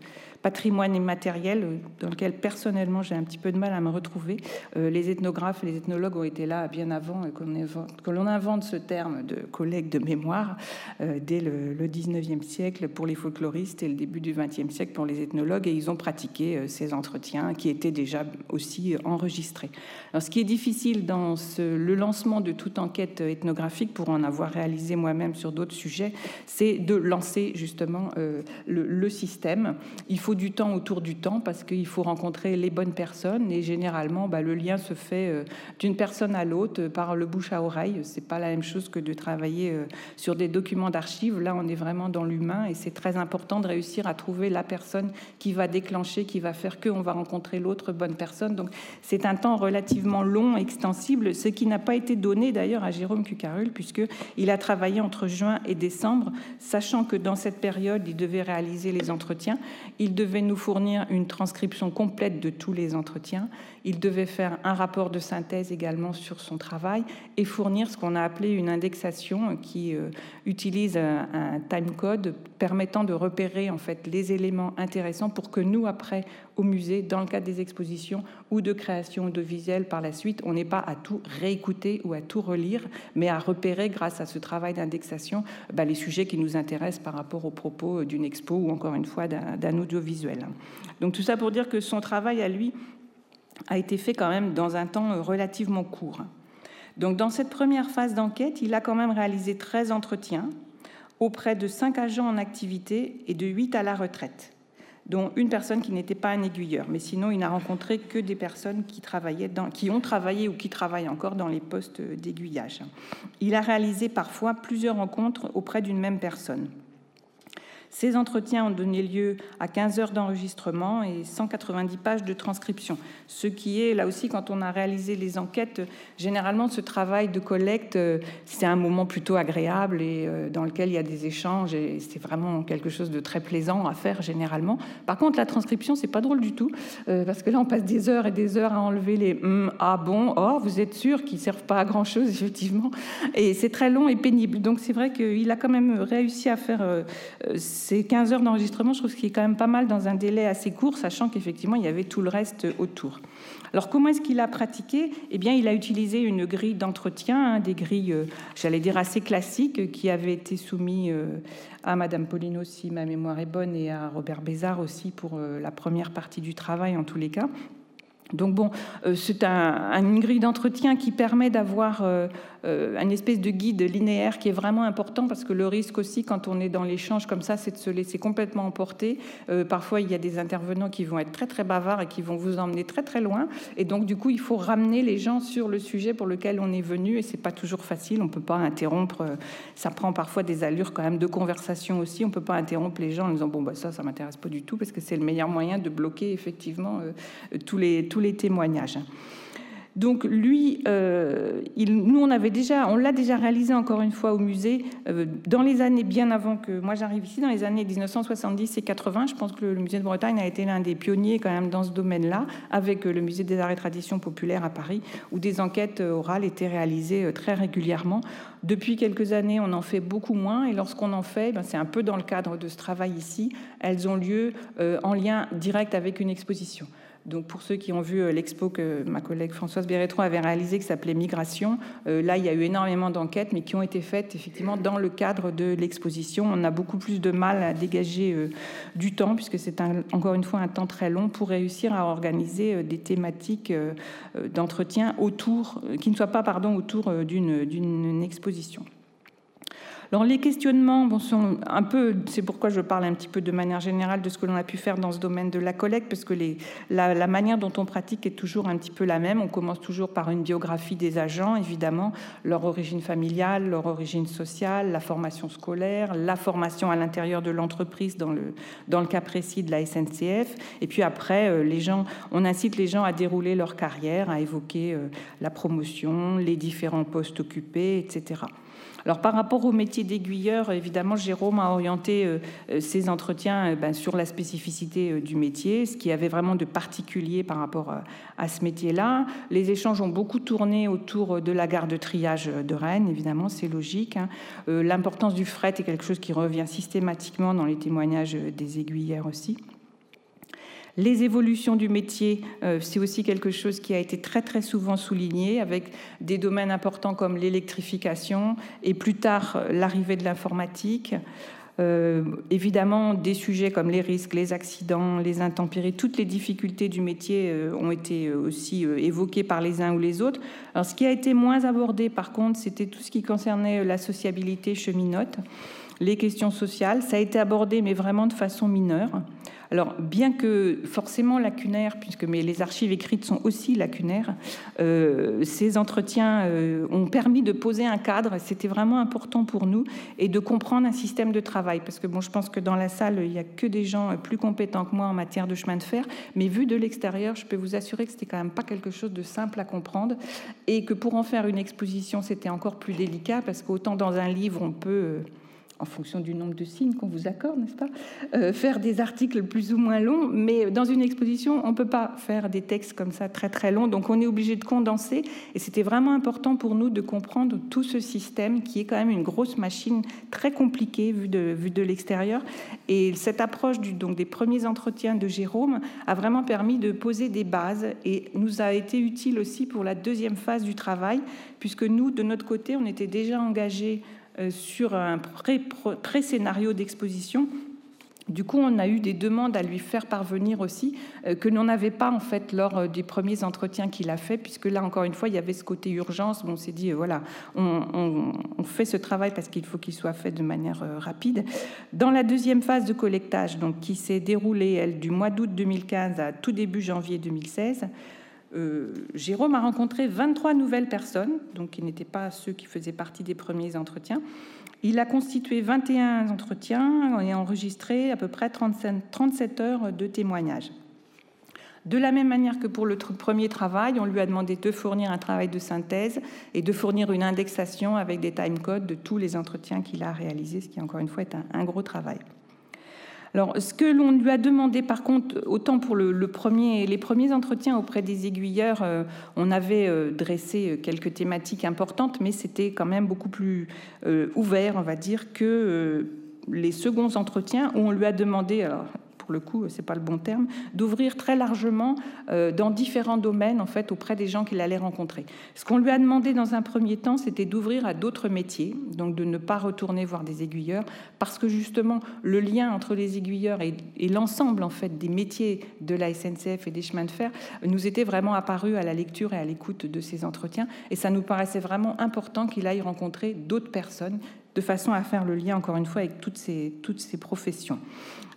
patrimoine immatériel dans lequel personnellement j'ai un petit peu de mal à me retrouver. Euh, les ethnographes et les ethnologues ont été là bien avant que l'on invente, ce terme de collègue de mémoire euh, dès le, 19e siècle pour les folkloristes et le début du 20e siècle pour les ethnologues et ils ont pratiqué euh, ces entretiens qui étaient déjà aussi enregistrés. Alors, ce qui est difficile dans le lancement de toute enquête ethnographique, pour en avoir réalisé moi-même sur d'autres sujets, c'est de lancer justement le, le système. Il faut du temps autour du temps parce qu'il faut rencontrer les bonnes personnes et généralement bah, le lien se fait euh, d'une personne à l'autre par le bouche à oreille. C'est pas la même chose que de travailler euh, sur des documents d'archives. Là, on est vraiment dans l'humain et c'est très important de réussir à trouver la personne qui va déclencher, qui va faire que on va rencontrer l'autre bonne personne. Donc c'est un temps relativement long, extensible, ce qui n'a pas été donné d'ailleurs à Jérôme Cucarul puisque il a travaillé entre juin et décembre, sachant que dans cette période, il devait réaliser les entretiens. Il nous fournir une transcription complète de tous les entretiens. Il devait faire un rapport de synthèse également sur son travail et fournir ce qu'on a appelé une indexation qui euh, utilise un, un time code permettant de repérer en fait les éléments intéressants pour que nous après au musée, dans le cadre des expositions ou de création de visuels par la suite, on n'est pas à tout réécouter ou à tout relire, mais à repérer grâce à ce travail d'indexation bah, les sujets qui nous intéressent par rapport aux propos d'une expo ou encore une fois d'un audiovisuel. Donc tout ça pour dire que son travail à lui a été fait quand même dans un temps relativement court. Donc dans cette première phase d'enquête, il a quand même réalisé 13 entretiens auprès de 5 agents en activité et de 8 à la retraite dont une personne qui n'était pas un aiguilleur. Mais sinon, il n'a rencontré que des personnes qui, travaillaient qui ont travaillé ou qui travaillent encore dans les postes d'aiguillage. Il a réalisé parfois plusieurs rencontres auprès d'une même personne. Ces entretiens ont donné lieu à 15 heures d'enregistrement et 190 pages de transcription, ce qui est, là aussi, quand on a réalisé les enquêtes, généralement ce travail de collecte, c'est un moment plutôt agréable et euh, dans lequel il y a des échanges et c'est vraiment quelque chose de très plaisant à faire généralement. Par contre, la transcription, c'est pas drôle du tout, euh, parce que là, on passe des heures et des heures à enlever les hum, ah bon, oh, vous êtes sûr qu'ils servent pas à grand chose, effectivement, et c'est très long et pénible. Donc c'est vrai qu'il a quand même réussi à faire euh, ces 15 heures d'enregistrement, je trouve ce qui est quand même pas mal dans un délai assez court, sachant qu'effectivement, il y avait tout le reste autour. Alors, comment est-ce qu'il a pratiqué? Eh bien, il a utilisé une grille d'entretien, hein, des grilles, euh, j'allais dire, assez classiques, qui avaient été soumises euh, à Madame Paulino, si ma mémoire est bonne, et à Robert Bézard aussi pour euh, la première partie du travail, en tous les cas. Donc bon, c'est un, une grille d'entretien qui permet d'avoir un espèce de guide linéaire qui est vraiment important parce que le risque aussi quand on est dans l'échange comme ça, c'est de se laisser complètement emporter. Euh, parfois, il y a des intervenants qui vont être très très bavards et qui vont vous emmener très très loin. Et donc du coup, il faut ramener les gens sur le sujet pour lequel on est venu et c'est pas toujours facile. On peut pas interrompre. Euh, ça prend parfois des allures quand même de conversation aussi. On peut pas interrompre les gens en disant bon bah ça, ça m'intéresse pas du tout parce que c'est le meilleur moyen de bloquer effectivement tous les tous les témoignages. Donc lui, euh, nous on déjà, on l'a déjà réalisé encore une fois au musée euh, dans les années bien avant que moi j'arrive ici, dans les années 1970 et 80. Je pense que le musée de Bretagne a été l'un des pionniers quand même dans ce domaine-là, avec euh, le musée des arts et traditions populaires à Paris, où des enquêtes orales étaient réalisées très régulièrement. Depuis quelques années, on en fait beaucoup moins, et lorsqu'on en fait, ben, c'est un peu dans le cadre de ce travail ici. Elles ont lieu en lien direct avec une exposition. Donc pour ceux qui ont vu euh, l'expo que ma collègue Françoise Bérétro avait réalisée, qui s'appelait Migration, euh, là il y a eu énormément d'enquêtes, mais qui ont été faites effectivement dans le cadre de l'exposition. On a beaucoup plus de mal à dégager euh, du temps, puisque c'est encore une fois un temps très long, pour réussir à organiser des thématiques d'entretien autour, qui ne soient pas pardon, autour d'une exposition. Alors les questionnements sont un peu, c'est pourquoi je parle un petit peu de manière générale de ce que l'on a pu faire dans ce domaine de la collecte, parce que la, manière dont on pratique est toujours un petit peu la même. On commence toujours par une biographie des agents, évidemment, leur origine familiale, leur origine sociale, la formation scolaire, la formation à l'intérieur de l'entreprise dans le, cas précis de la SNCF. Et puis après, euh, on incite les gens à dérouler leur carrière, à évoquer euh, la promotion, les différents postes occupés, etc. Alors par rapport au métier d'aiguilleur, évidemment, Jérôme a orienté euh, euh, ses entretiens euh, ben, sur la spécificité du métier, ce qui avait vraiment de particulier par rapport à ce métier-là. Les échanges ont beaucoup tourné autour de la gare de triage de Rennes, évidemment, c'est logique. Hein. L'importance du fret est quelque chose qui revient systématiquement dans les témoignages des aiguillères aussi. Les évolutions du métier, euh, c'est aussi quelque chose qui a été très très souvent souligné avec des domaines importants comme l'électrification et plus tard euh, l'arrivée de l'informatique. Euh, évidemment, des sujets comme les risques, les accidents, les intempéries, toutes les difficultés du métier ont été aussi évoquées par les uns ou les autres. Alors, ce qui a été moins abordé, par contre, c'était tout ce qui concernait la sociabilité cheminote. Les questions sociales. Ça a été abordé, mais vraiment de façon mineure. Alors, bien que forcément lacunaire, puisque mais les archives écrites sont aussi lacunaires, euh, ces entretiens euh, ont permis de poser un cadre. C'était vraiment important pour nous et de comprendre un système de travail. Parce que bon, je pense que dans la salle, il n'y a que des gens plus compétents que moi en matière de chemin de fer. Mais vu de l'extérieur, je peux vous assurer que c'était quand même pas quelque chose de simple à comprendre et que pour en faire une exposition, c'était encore plus délicat parce qu'autant dans un livre, on peut euh, en fonction du nombre de signes qu'on vous accorde, n'est-ce pas euh, Faire des articles plus ou moins longs, mais dans une exposition, on ne peut pas faire des textes comme ça très très longs, donc on est obligé de condenser, et c'était vraiment important pour nous de comprendre tout ce système qui est quand même une grosse machine très compliquée vue de, vue de l'extérieur, et cette approche du, donc, des premiers entretiens de Jérôme a vraiment permis de poser des bases, et nous a été utile aussi pour la deuxième phase du travail, puisque nous, de notre côté, on était déjà engagés sur un pré-scénario d'exposition. Du coup, on a eu des demandes à lui faire parvenir aussi euh, que l'on n'avait pas en fait lors euh, des premiers entretiens qu'il a fait, puisque là encore une fois, il y avait ce côté urgence. on s'est dit voilà, on, fait ce travail parce qu'il faut qu'il soit fait de manière rapide. Dans la deuxième phase de collectage, donc qui s'est déroulée du mois d'août 2015 à tout début janvier 2016. Euh, Jérôme a rencontré 23 nouvelles personnes, donc qui n'étaient pas ceux qui faisaient partie des premiers entretiens. Il a constitué 21 entretiens et enregistré à peu près 37 heures de témoignages. De la même manière que pour le premier travail, on lui a demandé de fournir un travail de synthèse et de fournir une indexation avec des timecodes de tous les entretiens qu'il a réalisés, ce qui encore une fois est un gros travail. Alors, ce que l'on lui a demandé, par contre, autant pour le, premier, les premiers entretiens auprès des aiguilleurs, euh, on avait euh, dressé quelques thématiques importantes, mais c'était quand même beaucoup plus euh, ouvert, on va dire, que les seconds entretiens où on lui a demandé, pour le coup, c'est pas le bon terme, d'ouvrir très largement euh, dans différents domaines en fait auprès des gens qu'il allait rencontrer. Ce qu'on lui a demandé dans un premier temps, c'était d'ouvrir à d'autres métiers, donc de ne pas retourner voir des aiguilleurs, parce que justement le lien entre les aiguilleurs et, l'ensemble en fait des métiers de la SNCF et des chemins de fer nous était vraiment apparu à la lecture et à l'écoute de ces entretiens, et ça nous paraissait vraiment important qu'il aille rencontrer d'autres personnes de façon à faire le lien, encore une fois, avec toutes ces, toutes ces professions.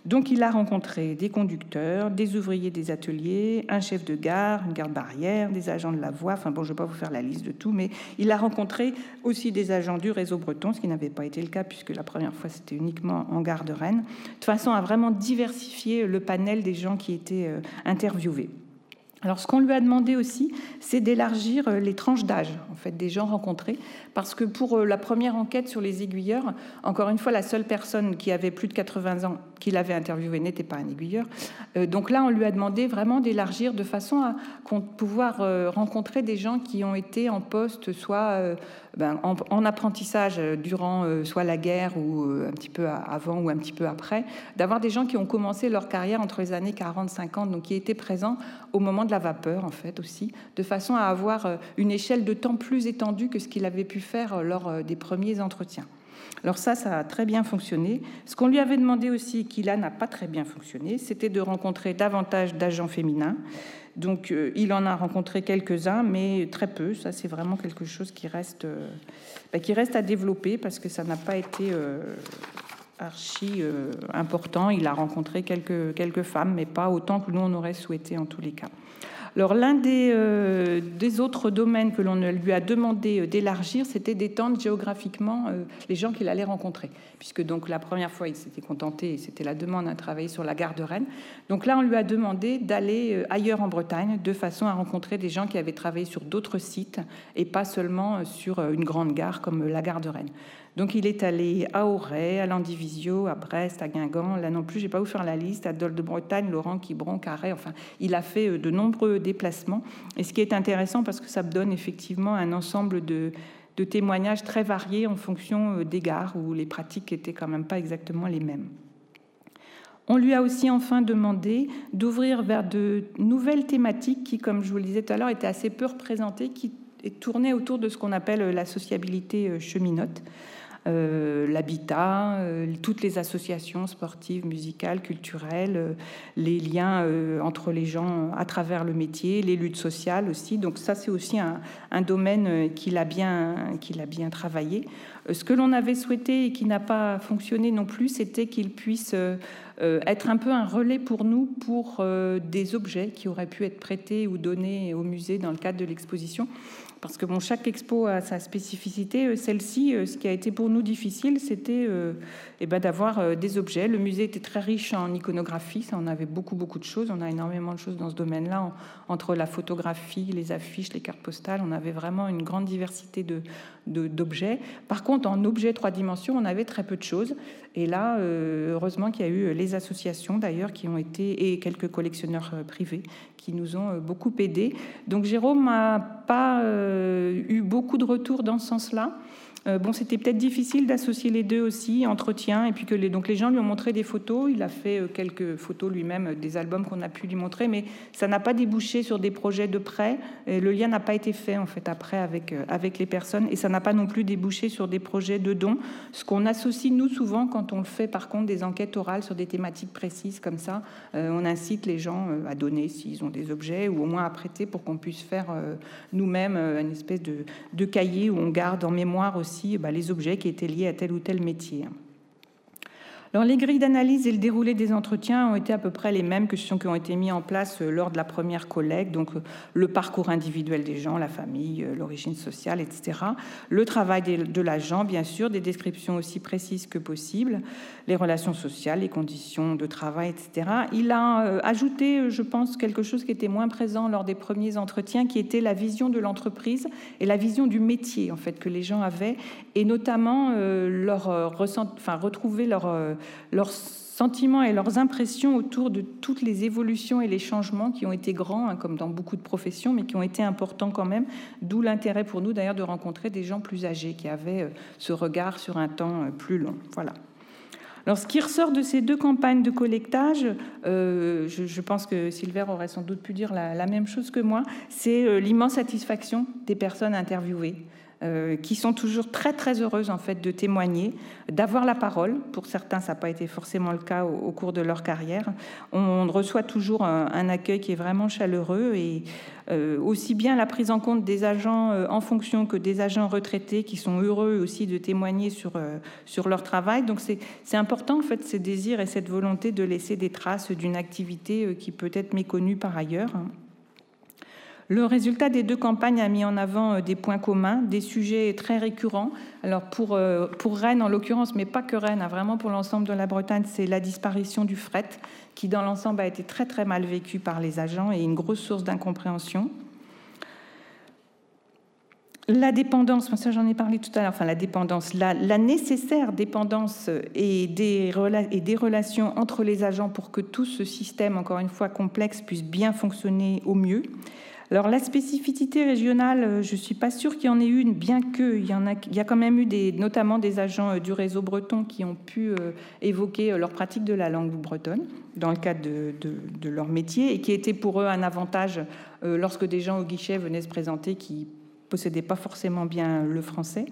Donc il a rencontré des conducteurs, des ouvriers des ateliers, un chef de gare, une garde barrière, des agents de la voie, enfin bon, je ne vais pas vous faire la liste de tout, mais il a rencontré aussi des agents du réseau breton, ce qui n'avait pas été le cas puisque la première fois c'était uniquement en gare de Rennes, de façon à vraiment diversifier le panel des gens qui étaient euh, interviewés. Alors, ce qu'on lui a demandé aussi, c'est d'élargir euh, les tranches d'âge, en fait, des gens rencontrés, parce que pour euh, la première enquête sur les aiguilleurs, encore une fois, la seule personne qui avait plus de 80 ans qu'il avait interviewé n'était pas un aiguilleur. Euh, donc là, on lui a demandé vraiment d'élargir de façon à pouvoir rencontrer des gens qui ont été en poste, soit ben, en, apprentissage durant soit la guerre ou un petit peu avant ou un petit peu après, d'avoir des gens qui ont commencé leur carrière entre les années 40-50, donc qui étaient présents au moment de la vapeur, en fait, aussi, de façon à avoir euh, une échelle de temps plus étendue que ce qu'il avait pu faire euh, lors euh, des premiers entretiens. Alors ça, ça a très bien fonctionné. Ce qu'on lui avait demandé aussi, qui là n'a pas très bien fonctionné, c'était de rencontrer davantage d'agents féminins. Donc il en a rencontré quelques-uns, mais très peu. Ça, c'est vraiment quelque chose qui reste, bah, qui reste à développer parce que ça n'a pas été archi euh, important. Il a rencontré quelques, quelques femmes, mais pas autant que nous on aurait souhaité en tous les cas. Alors l'un des, euh, des, autres domaines que l'on lui a demandé euh, d'élargir, c'était d'étendre géographiquement les gens qu'il allait rencontrer, puisque donc la première fois il s'était contenté, c'était la demande à travailler sur la gare de Rennes. Donc là on lui a demandé d'aller ailleurs en Bretagne, de façon à rencontrer des gens qui avaient travaillé sur d'autres sites et pas seulement sur une grande gare comme la gare de Rennes. Donc il est allé à Auray, à Landivisio, à Brest, à Guingamp. Là non plus, j'ai pas vous faire la liste. À Dole de Bretagne, Laurent, Quiberon, Carré. Enfin, il a fait euh, de nombreux déplacements. Et ce qui est intéressant parce que ça me donne effectivement un ensemble de, témoignages très variés en fonction euh, des gares où les pratiques étaient quand même pas exactement les mêmes. On lui a aussi enfin demandé d'ouvrir vers de nouvelles thématiques qui, comme je vous le disais tout à l'heure, étaient assez peu représentées, qui tournaient autour de ce qu'on appelle la sociabilité euh, cheminote. L'habitat, toutes les associations sportives, musicales, culturelles, les liens entre les gens à travers le métier, les luttes sociales aussi. Donc ça, c'est aussi un, un domaine qu'il a, bien, qu'il a bien travaillé. Ce que l'on avait souhaité et qui n'a pas fonctionné non plus, c'était qu'il puisse euh, être un peu un relais pour nous pour euh, des objets qui auraient pu être prêtés ou donnés au musée dans le cadre de l'exposition parce que chaque expo a sa spécificité. Euh, celle-ci, euh, ce qui a été pour nous difficile, c'était euh, eh ben, d'avoir des objets. Le musée était très riche en iconographie, ça, on avait beaucoup, beaucoup de choses. On a énormément de choses dans ce domaine-là, entre la photographie, les affiches, les cartes postales. On avait vraiment une grande diversité de, d'objets. Par contre, en objets trois dimensions, on avait très peu de choses. Et là, heureusement qu'il y a eu les associations, d'ailleurs, qui ont été, et quelques collectionneurs privés, qui nous ont beaucoup aidés. Donc Jérôme n'a pas euh, eu beaucoup de retours dans ce sens-là. Euh, bon, c'était peut-être difficile d'associer les deux aussi, entretien, et puis que les, donc les gens lui ont montré des photos. Il a fait euh, quelques photos lui-même, des albums qu'on a pu lui montrer, mais ça n'a pas débouché sur des projets de prêt. Le lien n'a pas été fait en fait après avec euh, avec les personnes, et ça n'a pas non plus débouché sur des projets de dons. Ce qu'on associe nous souvent quand on le fait, par contre, des enquêtes orales sur des thématiques précises comme ça, on incite les gens à donner s'ils ont des objets ou au moins à prêter pour qu'on puisse faire nous-mêmes une espèce de, de cahier où on garde en mémoire aussi bah, les objets qui étaient liés à tel ou tel métier. Alors, les grilles d'analyse et le déroulé des entretiens ont été à peu près les mêmes que ceux qui ont été mis en place euh, lors de la première collecte, donc euh, le parcours individuel des gens, la famille, euh, l'origine sociale, etc. Le travail de l'agent, bien sûr, des descriptions aussi précises que possible, les relations sociales, les conditions de travail, etc. Il a ajouté, je pense, quelque chose qui était moins présent lors des premiers entretiens, qui était la vision de l'entreprise et la vision du métier, en fait, que les gens avaient, et notamment leur retrouver leur leurs sentiments et leurs impressions autour de toutes les évolutions et les changements qui ont été grands, hein, comme dans beaucoup de professions, mais qui ont été importants quand même. D'où l'intérêt pour nous d'ailleurs de rencontrer des gens plus âgés qui avaient euh, ce regard sur un temps euh, plus long. Voilà. Alors, ce qui ressort de ces deux campagnes de collectage, euh, je, pense que Silver aurait sans doute pu dire la même chose que moi, c'est l'immense satisfaction des personnes interviewées. Euh, qui sont toujours très très heureuses en fait de témoigner, d'avoir la parole. Pour certains, ça n'a pas été forcément le cas au, cours de leur carrière. On, reçoit toujours un, accueil qui est vraiment chaleureux et euh, aussi bien la prise en compte des agents euh, en fonction que des agents retraités qui sont heureux aussi de témoigner sur, sur leur travail. Donc c'est important en fait ce désir et cette volonté de laisser des traces d'une activité qui peut être méconnue par ailleurs. Le résultat des deux campagnes a mis en avant euh, des points communs, des sujets très récurrents. Alors pour, euh, Rennes en l'occurrence, mais pas que Rennes, hein, vraiment pour l'ensemble de la Bretagne, c'est la disparition du fret, qui dans l'ensemble a été très très mal vécu par les agents et une grosse source d'incompréhension. La dépendance, ça j'en ai parlé tout à l'heure, enfin la dépendance, la, nécessaire dépendance et des relations entre les agents pour que tout ce système, encore une fois complexe, puisse bien fonctionner au mieux. Alors la spécificité régionale, euh, je ne suis pas sûre qu'il y en ait une, bien qu'il y, y a quand même eu notamment des agents euh, du réseau breton qui ont pu euh, évoquer leur pratique de la langue bretonne dans le cadre de, de leur métier et qui était pour eux un avantage lorsque des gens au guichet venaient se présenter qui possédaient pas forcément bien le français.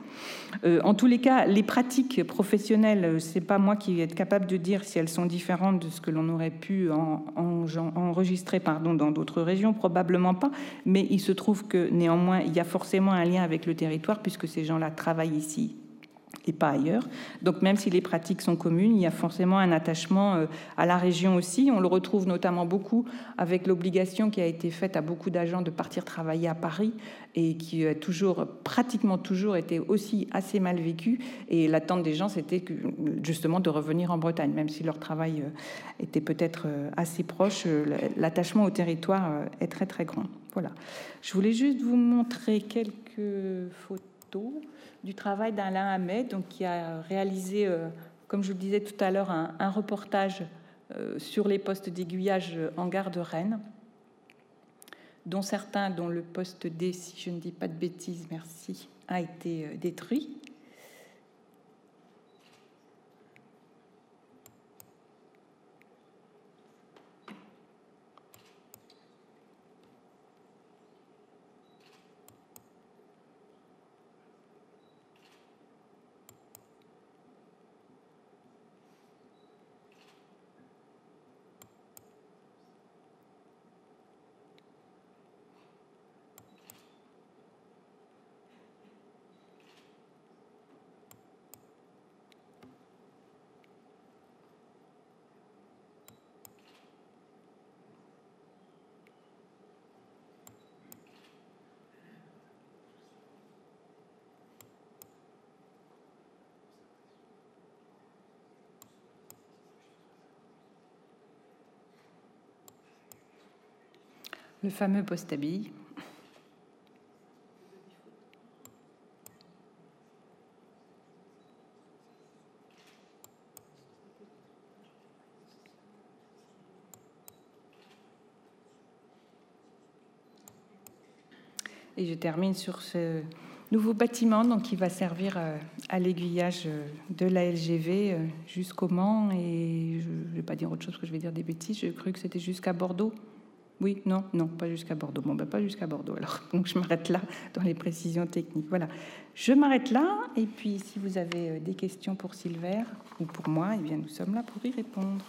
Euh, en tous les cas, les pratiques professionnelles, euh, c'est pas moi qui vais être capable de dire si elles sont différentes de ce que l'on aurait pu en, enregistrer pardon, dans d'autres régions, probablement pas, mais il se trouve que néanmoins, il y a forcément un lien avec le territoire puisque ces gens-là travaillent ici et pas ailleurs. Donc même si les pratiques sont communes, il y a forcément un attachement euh, à la région aussi. On le retrouve notamment beaucoup avec l'obligation qui a été faite à beaucoup d'agents de partir travailler à Paris et qui a toujours, pratiquement toujours été aussi assez mal vécue. Et l'attente des gens, c'était justement de revenir en Bretagne, même si leur travail euh, était peut-être euh, assez proche. L'attachement au territoire est très très grand. Voilà. Je voulais juste vous montrer quelques photos du travail d'Alain Hamet, donc, qui a réalisé, euh, comme je le disais tout à l'heure, un, reportage euh, sur les postes d'aiguillage en gare de Rennes, dont certains, dont le poste D, si je ne dis pas de bêtises, merci, a été euh, détruit. Le fameux post-habille. Et je termine sur ce nouveau bâtiment donc, qui va servir euh, à l'aiguillage euh, de la LGV euh, jusqu'au Mans. Et je ne vais pas dire autre chose que je vais dire des bêtises. J'ai cru que c'était jusqu'à Bordeaux. Oui, non, non, pas jusqu'à Bordeaux. Bon, ben pas jusqu'à Bordeaux alors. Donc je m'arrête là dans les précisions techniques. Voilà. Je m'arrête là. Et puis si vous avez des questions pour Silver ou pour moi, eh bien nous sommes là pour y répondre.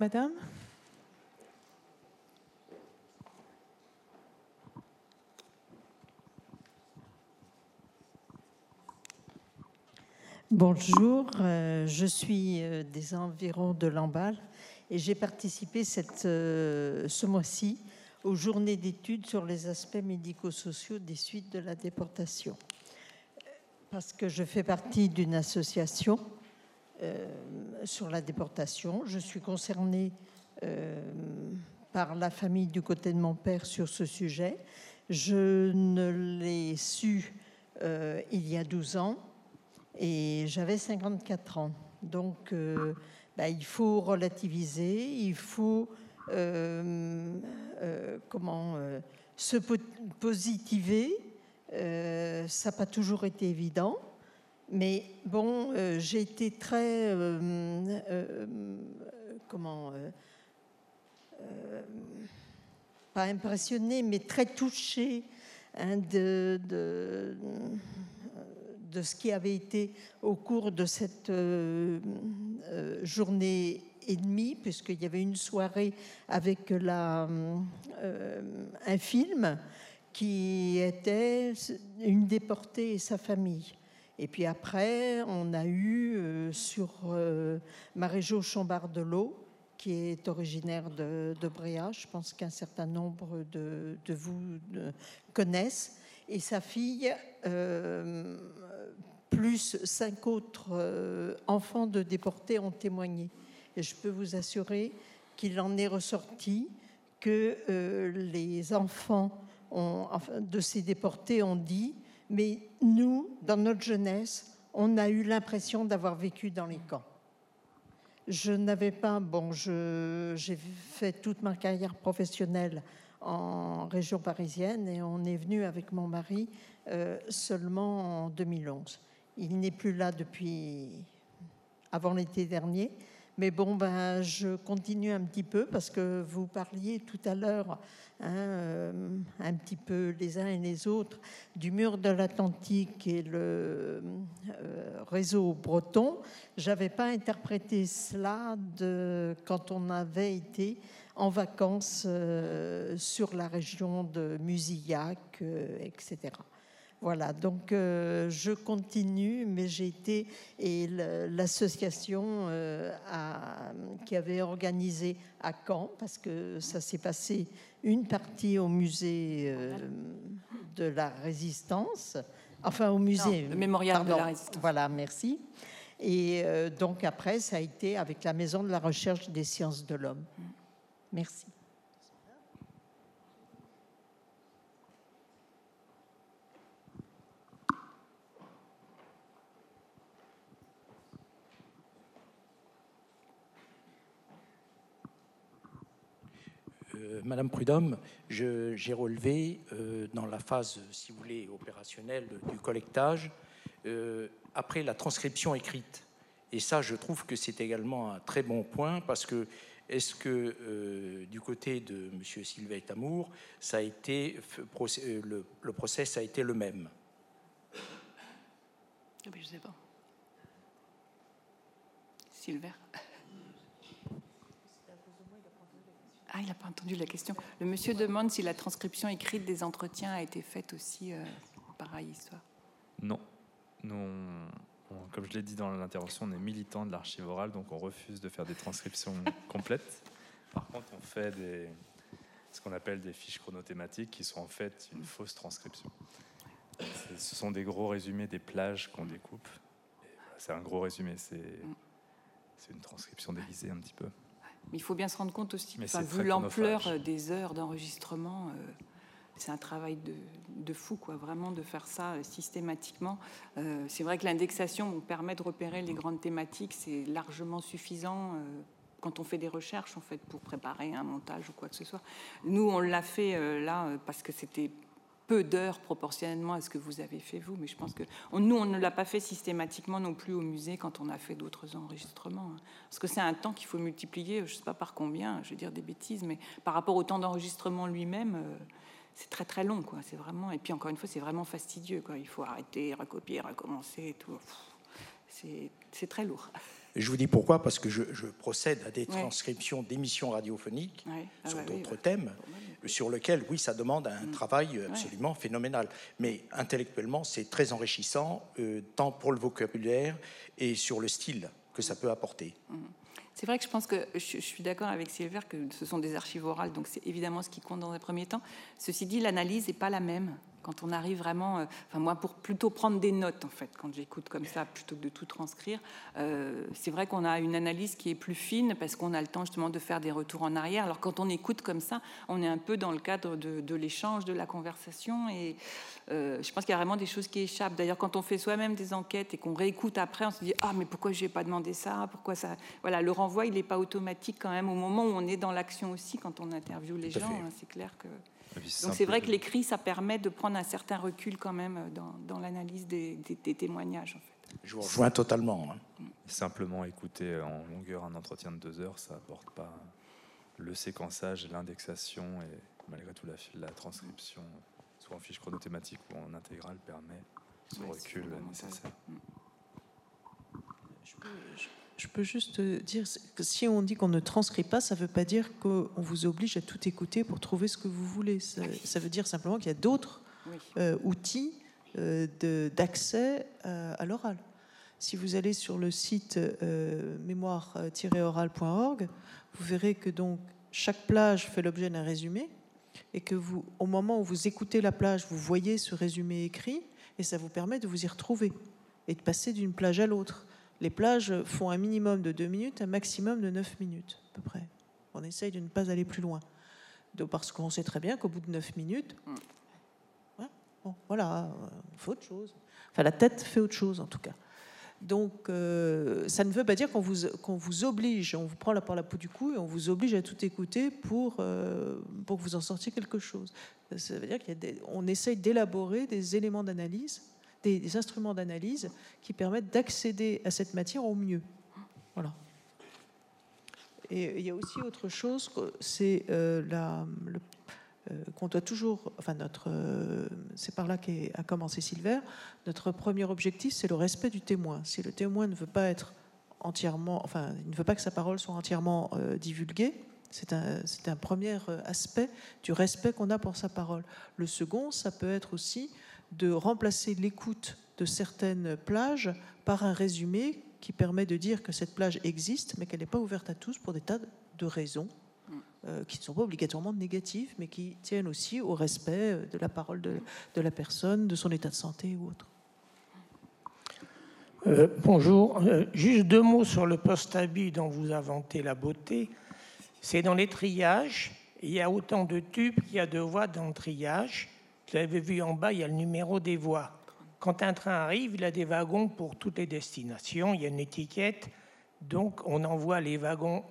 Madame? Bonjour, euh, je suis euh, des environs de Lamballe et j'ai participé cette, euh, ce mois-ci aux journées d'études sur les aspects médico-sociaux des suites de la déportation. Parce que je fais partie d'une association sur la déportation. Je suis concernée par la famille du côté de mon père sur ce sujet. Je ne l'ai su il y a 12 ans et j'avais 54 ans. Donc, euh, bah, il faut relativiser, il faut euh, euh, comment se positiver. ça n'a pas toujours été évident, mais bon, j'ai été très comment pas impressionnée, mais très touchée hein, de, de ce qui avait été au cours de cette euh, euh, journée et demie, puisqu'il y avait une soirée avec la, euh, un film qui était une déportée et sa famille. Et puis après, on a eu sur Maréjo Chambard-de-L'Eau, qui est originaire de, de, Bréa, je pense qu'un certain nombre de, de vous connaissent, et sa fille, euh, plus cinq autres euh, enfants de déportés ont témoigné. Et je peux vous assurer qu'il en est ressorti que euh, les enfants de ces déportés ont dit, mais nous, dans notre jeunesse, on a eu l'impression d'avoir vécu dans les camps. Je n'avais pas, bon, j'ai fait toute ma carrière professionnelle en région parisienne et on est venu avec mon mari euh, seulement en 2011. Il n'est plus là depuis avant l'été dernier. Mais bon, ben, je continue un petit peu parce que vous parliez tout à l'heure, hein, euh, un petit peu les uns et les autres, du mur de l'Atlantique et le euh, réseau breton. J'avais pas interprété cela de, quand on avait été en vacances euh, sur la région de Musillac, etc. Voilà, donc euh, je continue, mais j'ai été, et l'association qui avait organisé à Caen, parce que ça s'est passé une partie au musée de la Résistance, enfin au musée. le mémorial de la Résistance. Voilà, merci. Et donc après, ça a été avec la Maison de la Recherche des Sciences de l'Homme. Merci. Euh, Madame Prudhomme, j'ai relevé euh, dans la phase, si vous voulez, opérationnelle du collectage, euh, après la transcription écrite. Et ça, je trouve que c'est également un très bon point parce que est-ce que euh, du côté de M. Sylvain Tamour, ça le, le procès a été le même? Ah Je ne sais pas. Sylvain Ah, il n'a pas entendu la question. Le monsieur demande si la transcription écrite des entretiens a été faite aussi, euh, pareil histoire. Non. Nous, on- on- comme je l'ai dit dans l'intervention, on est militant de l'archive orale, donc on refuse de faire des transcriptions complètes. Par contre, on fait des, ce qu'on appelle des fiches chronothématiques qui sont en fait une fausse transcription. Ce sont des gros résumés des plages qu'on découpe. Voilà, C'est un gros résumé, c'est c'est une transcription déguisée un petit peu. Mais il faut bien se rendre compte aussi, Mais enfin, c'est vu l'ampleur euh, des heures d'enregistrement, euh, c'est un travail de, de fou, quoi, vraiment de faire ça euh, systématiquement. Euh, c'est vrai que l'indexation bon, permet de repérer les grandes thématiques, c'est largement suffisant. quand on fait des recherches, en fait, pour préparer un montage ou quoi que ce soit. Nous, on l'a fait là parce que c'était peu d'heures proportionnellement à ce que vous avez fait vous, mais je pense que nous, on ne l'a pas fait systématiquement non plus au musée quand on a fait d'autres enregistrements. hein. Parce que c'est un temps qu'il faut multiplier, je sais pas par combien, je vais dire des bêtises, mais par rapport au temps d'enregistrement lui-même, euh, c'est très très long, quoi. C'est vraiment, et puis encore une fois, c'est vraiment fastidieux, quoi. Il faut arrêter, recopier, recommencer, et tout. C'est très lourd. Je vous dis pourquoi, parce que je, je procède à des Ouais. transcriptions d'émissions radiophoniques Ouais. Ah sur bah d'autres ouais. thèmes, sur lesquels, oui, ça demande un Mm. travail absolument phénoménal. Mais intellectuellement, c'est très enrichissant, euh, tant pour le vocabulaire et sur le style que ça peut apporter. C'est vrai que je pense que je, je suis d'accord avec Silver que ce sont des archives orales, donc c'est évidemment ce qui compte dans un premier temps. Ceci dit, l'analyse n'est pas la même. Quand on arrive vraiment, euh, enfin moi pour plutôt prendre des notes en fait, quand j'écoute comme ça plutôt que de tout transcrire, euh, c'est vrai qu'on a une analyse qui est plus fine parce qu'on a le temps justement de faire des retours en arrière. Alors quand on écoute comme ça, on est un peu dans le cadre de, de l'échange, de la conversation et euh, je pense qu'il y a vraiment des choses qui échappent. D'ailleurs, quand on fait soi-même des enquêtes et qu'on réécoute après, on se dit ah mais pourquoi je n'ai pas demandé ça? Pourquoi ça? Voilà, le renvoi il n'est pas automatique quand même au moment où on est dans l'action aussi quand on interviewe les gens. hein, c'est clair que. C'est Donc c'est vrai que l'écrit ça permet de prendre un certain recul quand même dans, dans l'analyse des, des- des témoignages. En fait. Je vous rejoins totalement. hein. Simplement écouter en longueur un entretien de deux heures, ça apporte pas le séquençage, l'indexation et malgré tout la, la transcription, soit en fiche chronothématique ou en intégrale, permet ce Ouais, recul nécessaire. Je peux juste dire que si on dit qu'on ne transcrit pas, ça ne veut pas dire qu'on vous oblige à tout écouter pour trouver ce que vous voulez. Ça, ça veut dire simplement qu'il y a d'autres Oui. euh, outils euh, d'accès euh, à l'oral. Si vous allez sur le site euh, mémoire-oral.org, vous verrez que donc chaque plage fait l'objet d'un résumé et que vous, au moment où vous écoutez la plage, vous voyez ce résumé écrit et ça vous permet de vous y retrouver et de passer d'une plage à l'autre. Les plages font un minimum de 2 minutes, un maximum de 9 minutes à peu près. On essaye de ne pas aller plus loin. Donc, parce qu'on sait très bien qu'au bout de 9 minutes, ouais, bon, voilà, on fait autre chose. Enfin, la tête fait autre chose en tout cas. Donc, euh, ça ne veut pas dire qu'on vous, vous oblige, on vous prend la par la peau du cou et on vous oblige à tout écouter pour, euh, pour que vous en sortiez quelque chose. Ça veut dire qu'on essaye d'élaborer des éléments d'analyse, des, instruments d'analyse qui permettent d'accéder à cette matière au mieux. Voilà. Et il y a aussi autre chose, c'est euh, la- le- euh, qu'on doit toujours, enfin notre, euh, c'est par là qu'a commencé Silver. Notre premier objectif, c'est le respect du témoin. Si le témoin ne veut pas être entièrement, enfin, il ne veut pas que sa parole soit entièrement divulguée. C'est un, c'est un premier aspect du respect qu'on a pour sa parole. Le second, ça peut être aussi de remplacer l'écoute de certaines plages par un résumé qui permet de dire que cette plage existe, mais qu'elle n'est pas ouverte à tous pour des tas de raisons euh, qui ne sont pas obligatoirement négatives, mais qui tiennent aussi au respect de la parole de, de la personne, de son état de santé ou autre. Euh, bonjour, Euh, juste deux mots sur le post-habit dont vous inventez la beauté. C'est dans les triages, il y a autant de tubes qu'il y a de voies dans le triage. Vous avez vu en bas, il y a le numéro des voies. Quand un train arrive, il a des wagons pour toutes les destinations, il y a une étiquette, donc on envoie les wagons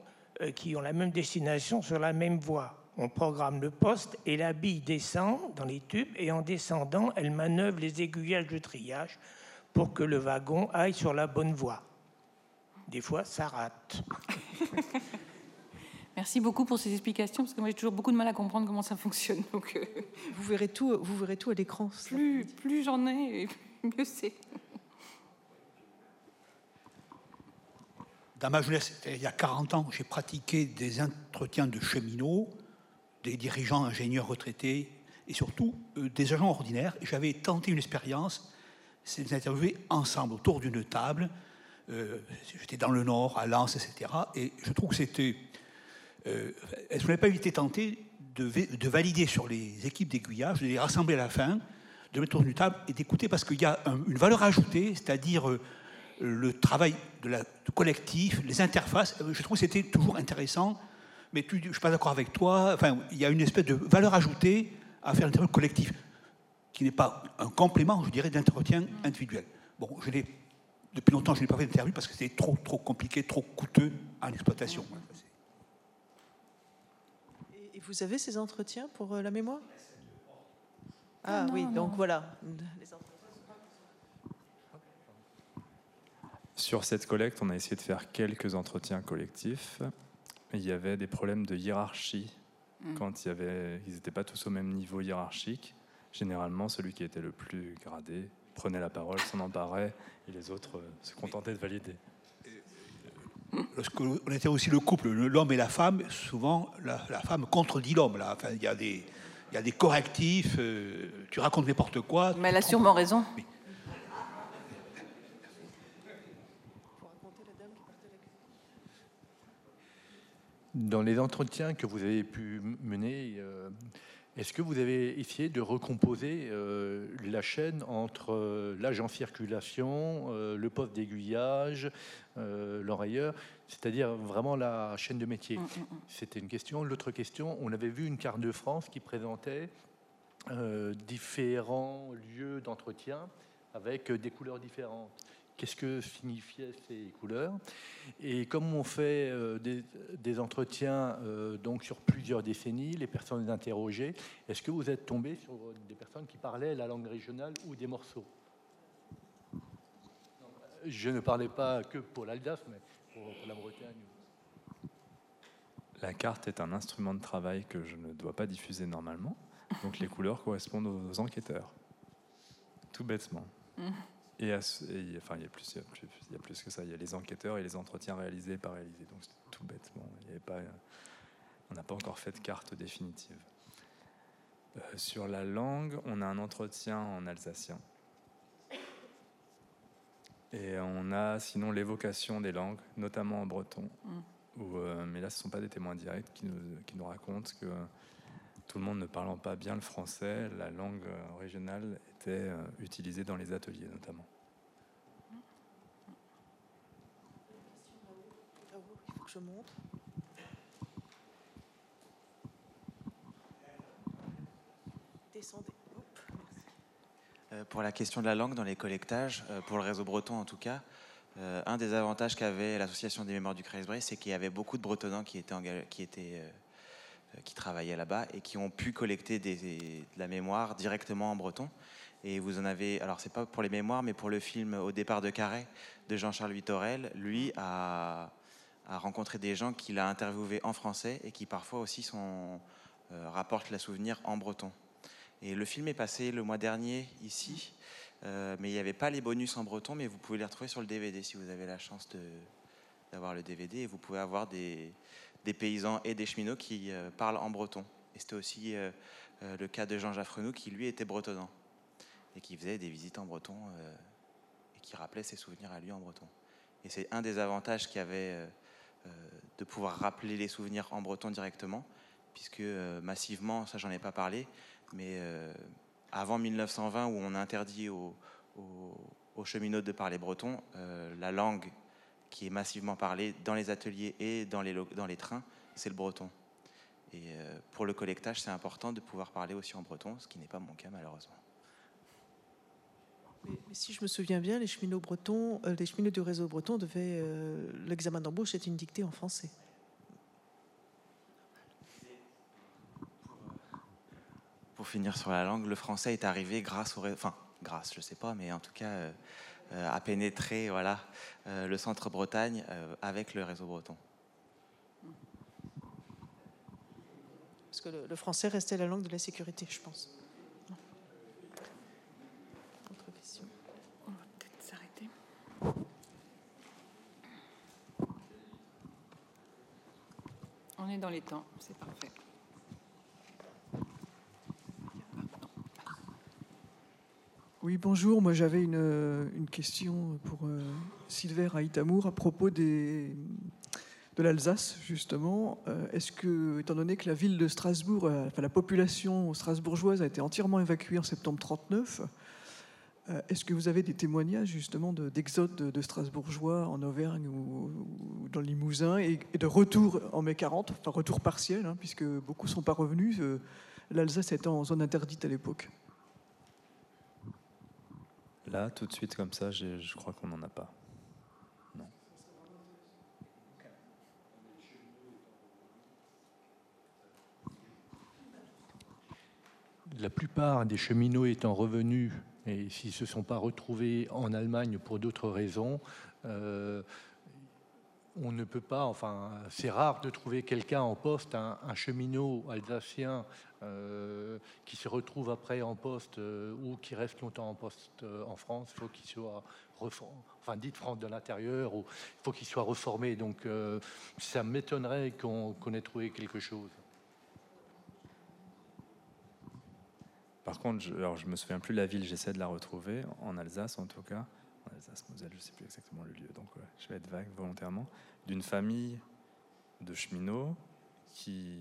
euh, qui ont la même destination sur la même voie. On programme le poste et la bille descend dans les tubes et en descendant, elle manœuvre les aiguillages de triage pour que le wagon aille sur la bonne voie. Des fois, ça rate. Merci beaucoup pour ces explications, parce que moi j'ai toujours beaucoup de mal à comprendre comment ça fonctionne. Donc, euh, Vous verrez tout, vous verrez tout à l'écran. plus, plus j'en ai, mieux c'est. dans ma jeunesse, il y a 40 ans, j'ai pratiqué des entretiens de cheminots, des dirigeants ingénieurs retraités et surtout euh, des agents ordinaires. J'avais tenté une expérience, c'est de les interviewer ensemble autour d'une table. Euh, j'étais dans le Nord, à Lens, etc. Et je trouve que c'était. Euh, est-ce qu'on n'avait pas été tenté de, de, valider sur les équipes d'aiguillage, de les rassembler à la fin, de mettre autour d'une table et d'écouter parce qu'il y a une valeur ajoutée, c'est-à-dire le travail de collectif, les interfaces. Je trouve que c'était toujours intéressant, mais je ne suis pas d'accord avec toi. Enfin, il y a une espèce de valeur ajoutée à faire l'interview collectif, qui n'est pas un complément, je dirais, d'entretien individuel. Bon, depuis longtemps, je n'ai pas fait d'interview parce que c'était trop, trop compliqué, trop coûteux à l'exploitation. Vous avez ces entretiens pour euh, la mémoire? Ah oui, donc voilà. Sur cette collecte, on a essayé de faire quelques entretiens collectifs. Il y avait des problèmes de hiérarchie Mm. quand il y avait, ils n'étaient pas tous au même niveau hiérarchique. Généralement, celui qui était le plus gradé prenait la parole, s'en emparait, et les autres euh, se contentaient de valider. On était aussi le couple, l'homme et la femme. Souvent, la, femme contredit l'homme. Là, enfin, il y a des, il y a des correctifs. Euh, tu racontes n'importe quoi. Mais elle a sûrement raison. Dans les entretiens que vous avez pu mener, euh, est-ce que vous avez essayé de recomposer euh, la chaîne entre euh, l'âge en circulation, le poste d'aiguillage, l'enrayeur, c'est-à-dire vraiment la chaîne de métier? Mm, mm, mm. C'était une question. L'autre question, on avait vu une carte de France qui présentait différents lieux d'entretien avec des couleurs différentes qu'est-ce que signifiaient ces couleurs. Et comme on fait euh, des, entretiens euh, donc sur plusieurs décennies, les personnes interrogées, est-ce que vous êtes tombé sur des personnes qui parlaient la langue régionale ou des morceaux? Je ne parlais pas que pour l'Alsace, mais pour, la Bretagne. La carte est un instrument de travail que je ne dois pas diffuser normalement, donc les couleurs correspondent aux enquêteurs. Tout bêtement. Mmh. Et, enfin, il y, a plus, il, y a plus, que ça. Il y a les enquêteurs et les entretiens réalisés pas réalisés. Donc c'est tout bêtement. Il y pas, on n'a pas encore fait de carte définitive. Euh, sur la langue, on a un entretien en alsacien. Et on a sinon l'évocation des langues, notamment en breton. Mm. Où, euh, mais là, ce ne sont pas des témoins directs qui nous, qui nous racontent que tout le monde ne parlant pas bien le français, la langue régionale était euh, utilisée dans les ateliers notamment. Il faut que je montre. Descendez. Euh, pour la question de la langue dans les collectages, euh, pour le réseau breton en tout cas, un des avantages qu'avait l'association des mémoires du Kreisbray, c'est qu'il y avait beaucoup de bretonnants qui étaient, qui étaient qui travaillaient là-bas et qui ont pu collecter des, de la mémoire directement en breton. Et vous en avez, alors c'est pas pour les mémoires, mais pour le film Au départ de Carré de Jean-Charles Vitorel, lui a, rencontré des gens qu'il a interviewés en français et qui parfois aussi euh, rapportent le souvenir en breton. Et le film est passé le mois dernier ici, euh, mais il n'y avait pas les bonus en breton, mais vous pouvez les retrouver sur le DVD si vous avez la chance d'avoir le DVD et vous pouvez avoir des, paysans et des cheminots qui euh, parlent en breton. Et c'était aussi le cas de Jean Jaffrenou qui lui était bretonnant et qui faisait des visites en breton et qui rappelait ses souvenirs à lui en breton. Et c'est un des avantages qu'il y avait de pouvoir rappeler les souvenirs en breton directement, puisque massivement, ça j'en ai pas parlé, mais avant 1920 où on interdit aux, aux cheminots de parler breton, la langue qui est massivement parlé dans les ateliers et dans les, trains, c'est le breton. Et euh, pour le collectage, c'est important de pouvoir parler aussi en breton, ce qui n'est pas mon cas malheureusement. Mais, si je me souviens bien, les cheminots bretons, euh, les cheminots du réseau breton devaient euh, l'examen d'embauche est une dictée en français. Pour finir sur la langue, le français est arrivé grâce au, enfin grâce, je sais pas, mais en tout cas euh, à pénétrer voilà, euh, le centre Bretagne euh, avec le réseau breton. Parce que le, français restait la langue de la sécurité, je pense. Autre question On va peut-être s'arrêter. Est dans les temps, c'est parfait. Oui, bonjour. Moi, j'avais une, question pour euh, Silver Aïtamour à propos de l'Alsace, justement. Euh, est-ce que, étant donné que la ville de Strasbourg, euh, la population strasbourgeoise a été entièrement évacuée en septembre 39, euh, est-ce que vous avez des témoignages, justement, d'exode de, de, Strasbourgeois en Auvergne ou, ou dans le Limousin et, et, de retour en mai 40, enfin retour partiel, hein, puisque beaucoup ne sont pas revenus, l'Alsace étant en zone interdite à l'époque? Là, tout de suite, comme ça, je crois qu'on n'en a pas. Non. La plupart des cheminots étant revenus, et s'ils ne se sont pas retrouvés en Allemagne pour d'autres raisons, euh, on ne peut pas, enfin, c'est rare de trouver quelqu'un en poste, un, cheminot alsacien euh, qui se retrouve après en poste euh, ou qui reste longtemps en poste en France, il faut qu'il soit enfin dit France de l'intérieur, ou il faut qu'il soit reformé. Donc ça m'étonnerait qu'on qu ait trouvé quelque chose. Par contre, je, alors je me souviens plus de la ville, j'essaie de la retrouver, en Alsace en tout cas, en Alsace-Moselle, je ne sais plus exactement le lieu, donc ouais, je vais être vague volontairement, d'une famille de cheminots qui,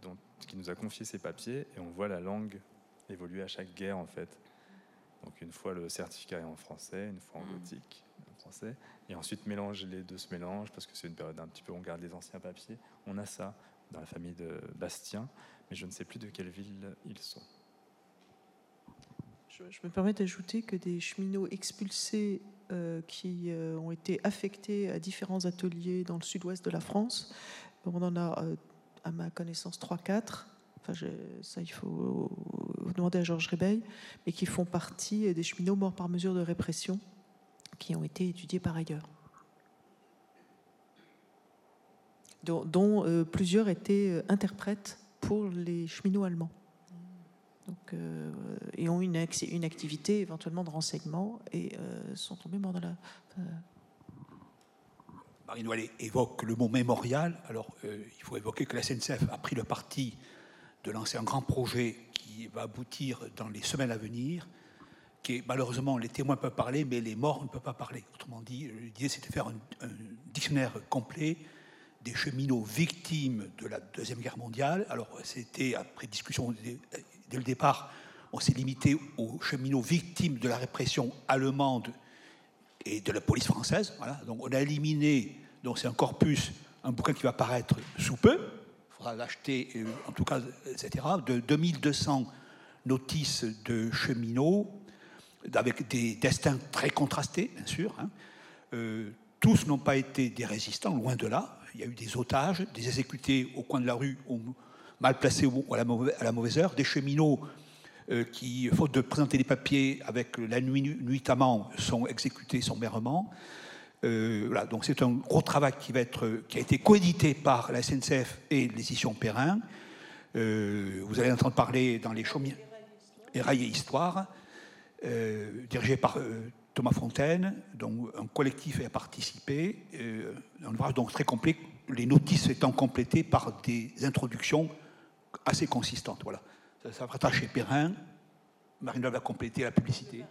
dont, qui nous a confié ses papiers et on voit la langue évoluer à chaque guerre en fait. Donc une fois le certificat est en français, une fois en gothique, en français, et ensuite mélanger les deux se mélangent parce que c'est une période un petit peu on garde les anciens papiers. On a ça dans la famille de Bastien, mais je ne sais plus de quelle ville ils sont. Je, me permets d'ajouter que des cheminots expulsés euh, qui euh, ont été affectés à différents ateliers dans le sud-ouest de la France, on en a euh, à ma connaissance 3-4. Enfin, ça, il faut demander à Georges Rébeil, mais qui font partie des cheminots morts par mesure de répression qui ont été étudiés par ailleurs. Dont, plusieurs étaient interprètes pour les cheminots allemands. Euh, et ont une, une, activité éventuellement de renseignement et euh, sont tombés morts dans la. Euh... Marine Wallet évoque le mot mémorial. Alors, il faut évoquer que la SNCF a pris le parti de lancer un grand projet qui va aboutir dans les semaines à venir, qui est malheureusement les témoins peuvent parler, mais les morts ne peuvent pas parler. Autrement dit, l'idée c'était de faire un, dictionnaire complet des cheminots victimes de la Deuxième Guerre mondiale. Alors, c'était après discussion le départ, on s'est limité aux cheminots victimes de la répression allemande et de la police française. Voilà. Donc, on a éliminé, donc c'est un corpus, un bouquin qui va paraître sous peu. Il faudra l'acheter, en tout cas, etc. De 2200 notices de cheminots, avec des destins très contrastés, bien sûr. Hein. Euh, tous n'ont pas été des résistants, loin de là. Il y a eu des otages, des exécutés au coin de la rue, mal placés à la mauvaise, heure, des cheminots euh, qui, faute de présenter des papiers avec la nuit, nuitamment, sont exécutés sommairement. Euh, voilà, donc c'est un gros travail qui, va être, qui a été coédité par la SNCF et l'édition Perrin. Euh, vous allez entendre parler dans les chaumières et rails et histoire, dirigé par Thomas Fontaine, dont un collectif a participé. un ouvrage donc très complet, les notices étant complétées par des introductions assez consistantes. Voilà. Ça, ça va chez Perrin. Marine va compléter la publicité.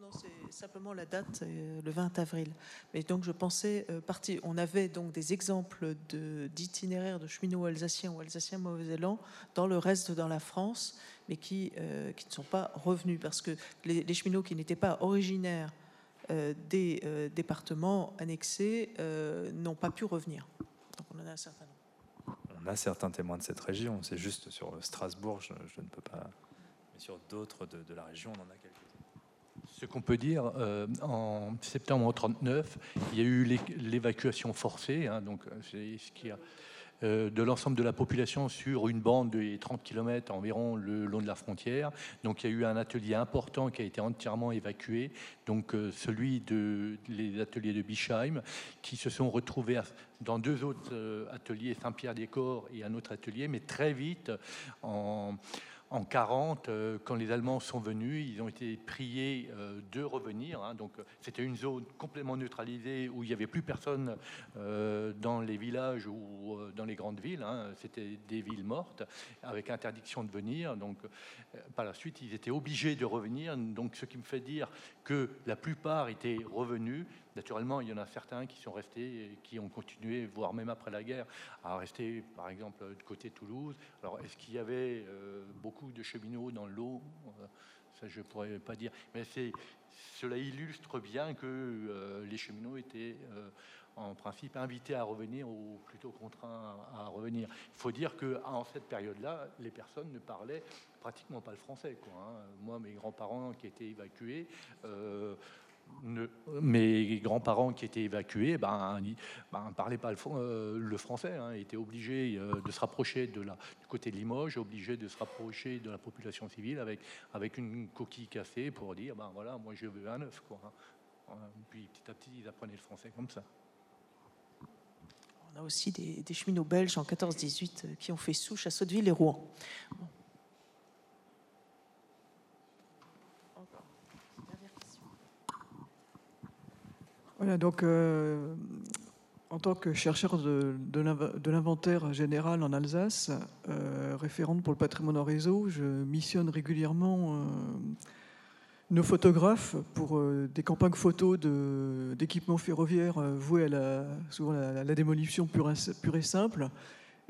Non, c'est simplement la date, euh, le 20 avril. Mais donc je pensais euh, partir. On avait donc des exemples d'itinéraires de, cheminots alsaciens ou alsaciens mauvais-élans dans le reste dans la France, mais qui, euh, qui ne sont pas revenus parce que les, cheminots qui n'étaient pas originaires euh, des départements annexés n'ont pas pu revenir. Donc on en a un certain nombre certains témoins de cette région. C'est juste sur Strasbourg, je, ne peux pas. Mais sur d'autres de, la région, on en a quelques-uns. Ce qu'on peut dire, euh, en septembre 1939, il y a eu l'évacuation forcée, hein, donc c'est ce qui a euh, de l'ensemble de la population sur une bande de 30 km environ le long de la frontière. Donc il y a eu un atelier important qui a été entièrement évacué, donc euh, celui de ateliers de Bischheim, qui se sont retrouvés dans deux autres euh, ateliers, Saint-Pierre-des-Corps et un autre atelier, mais très vite en en 40, euh, quand les Allemands sont venus, ils ont été priés euh, de revenir. Hein. donc, c'était une zone complètement neutralisée où il n'y avait plus personne euh, dans les villages ou dans les grandes villes. Hein. c'était des villes mortes avec interdiction de venir. Donc, par la suite, ils étaient obligés de revenir. Donc, ce qui me fait dire que la plupart étaient revenus. Naturellement, il y en a certains qui sont restés qui ont continué, voire même après la guerre, à rester, par exemple, de côté Toulouse. Alors, est-ce qu'il y avait beaucoup de cheminots dans l'eau, euh, ça je ne pourrais pas dire. Mais cela illustre bien que euh, les cheminots étaient euh, en principe invités à revenir ou plutôt contraints à, revenir. Il faut dire qu'en cette période-là, les personnes ne parlaient pratiquement pas le français. Hein. Moi, mes grands-parents qui étaient évacués, mes grands-parents qui étaient évacués ben, ben, parlaient pas le, euh, français, hein, étaient obligés euh, de se rapprocher du côté de Limoges, obligés de se rapprocher de la population civile avec, avec une coquille cassée pour dire ben voilà, moi je veux un œuf. Quoi, hein. Puis petit à petit, ils apprenaient le français comme ça. On a aussi des, cheminots belges en 14-18 euh, qui ont fait souche à Sotteville et Rouen. Donc euh, en tant que chercheur de, l'inventaire général en Alsace, euh, référente pour le patrimoine en réseau, je missionne régulièrement euh, nos photographes pour des campagnes photos d'équipements ferroviaires voués à la, souvent la, démolition pure, et simple.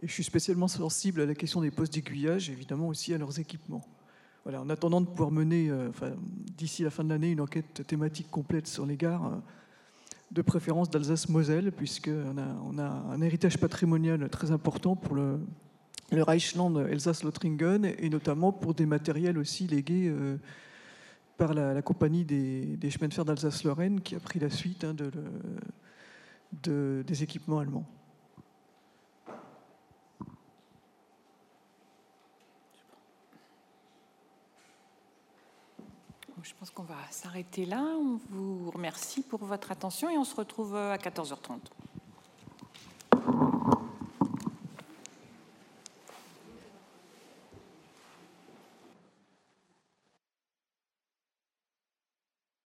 Et je suis spécialement sensible à la question des postes d'aiguillage, évidemment aussi à leurs équipements. Voilà, en attendant de pouvoir mener, d'ici la fin de l'année, une enquête thématique complète sur les gares, de préférence d'Alsace-Moselle, puisqu'on a, on a un héritage patrimonial très important pour le, Reichland Elsace-Lothringen, et notamment pour des matériels aussi légués euh, par la, compagnie des, chemins de fer d'Alsace-Lorraine, qui a pris la suite hein, de, de, des équipements allemands. Je pense qu'on va s'arrêter là. On vous remercie pour votre attention et on se retrouve à 14h30.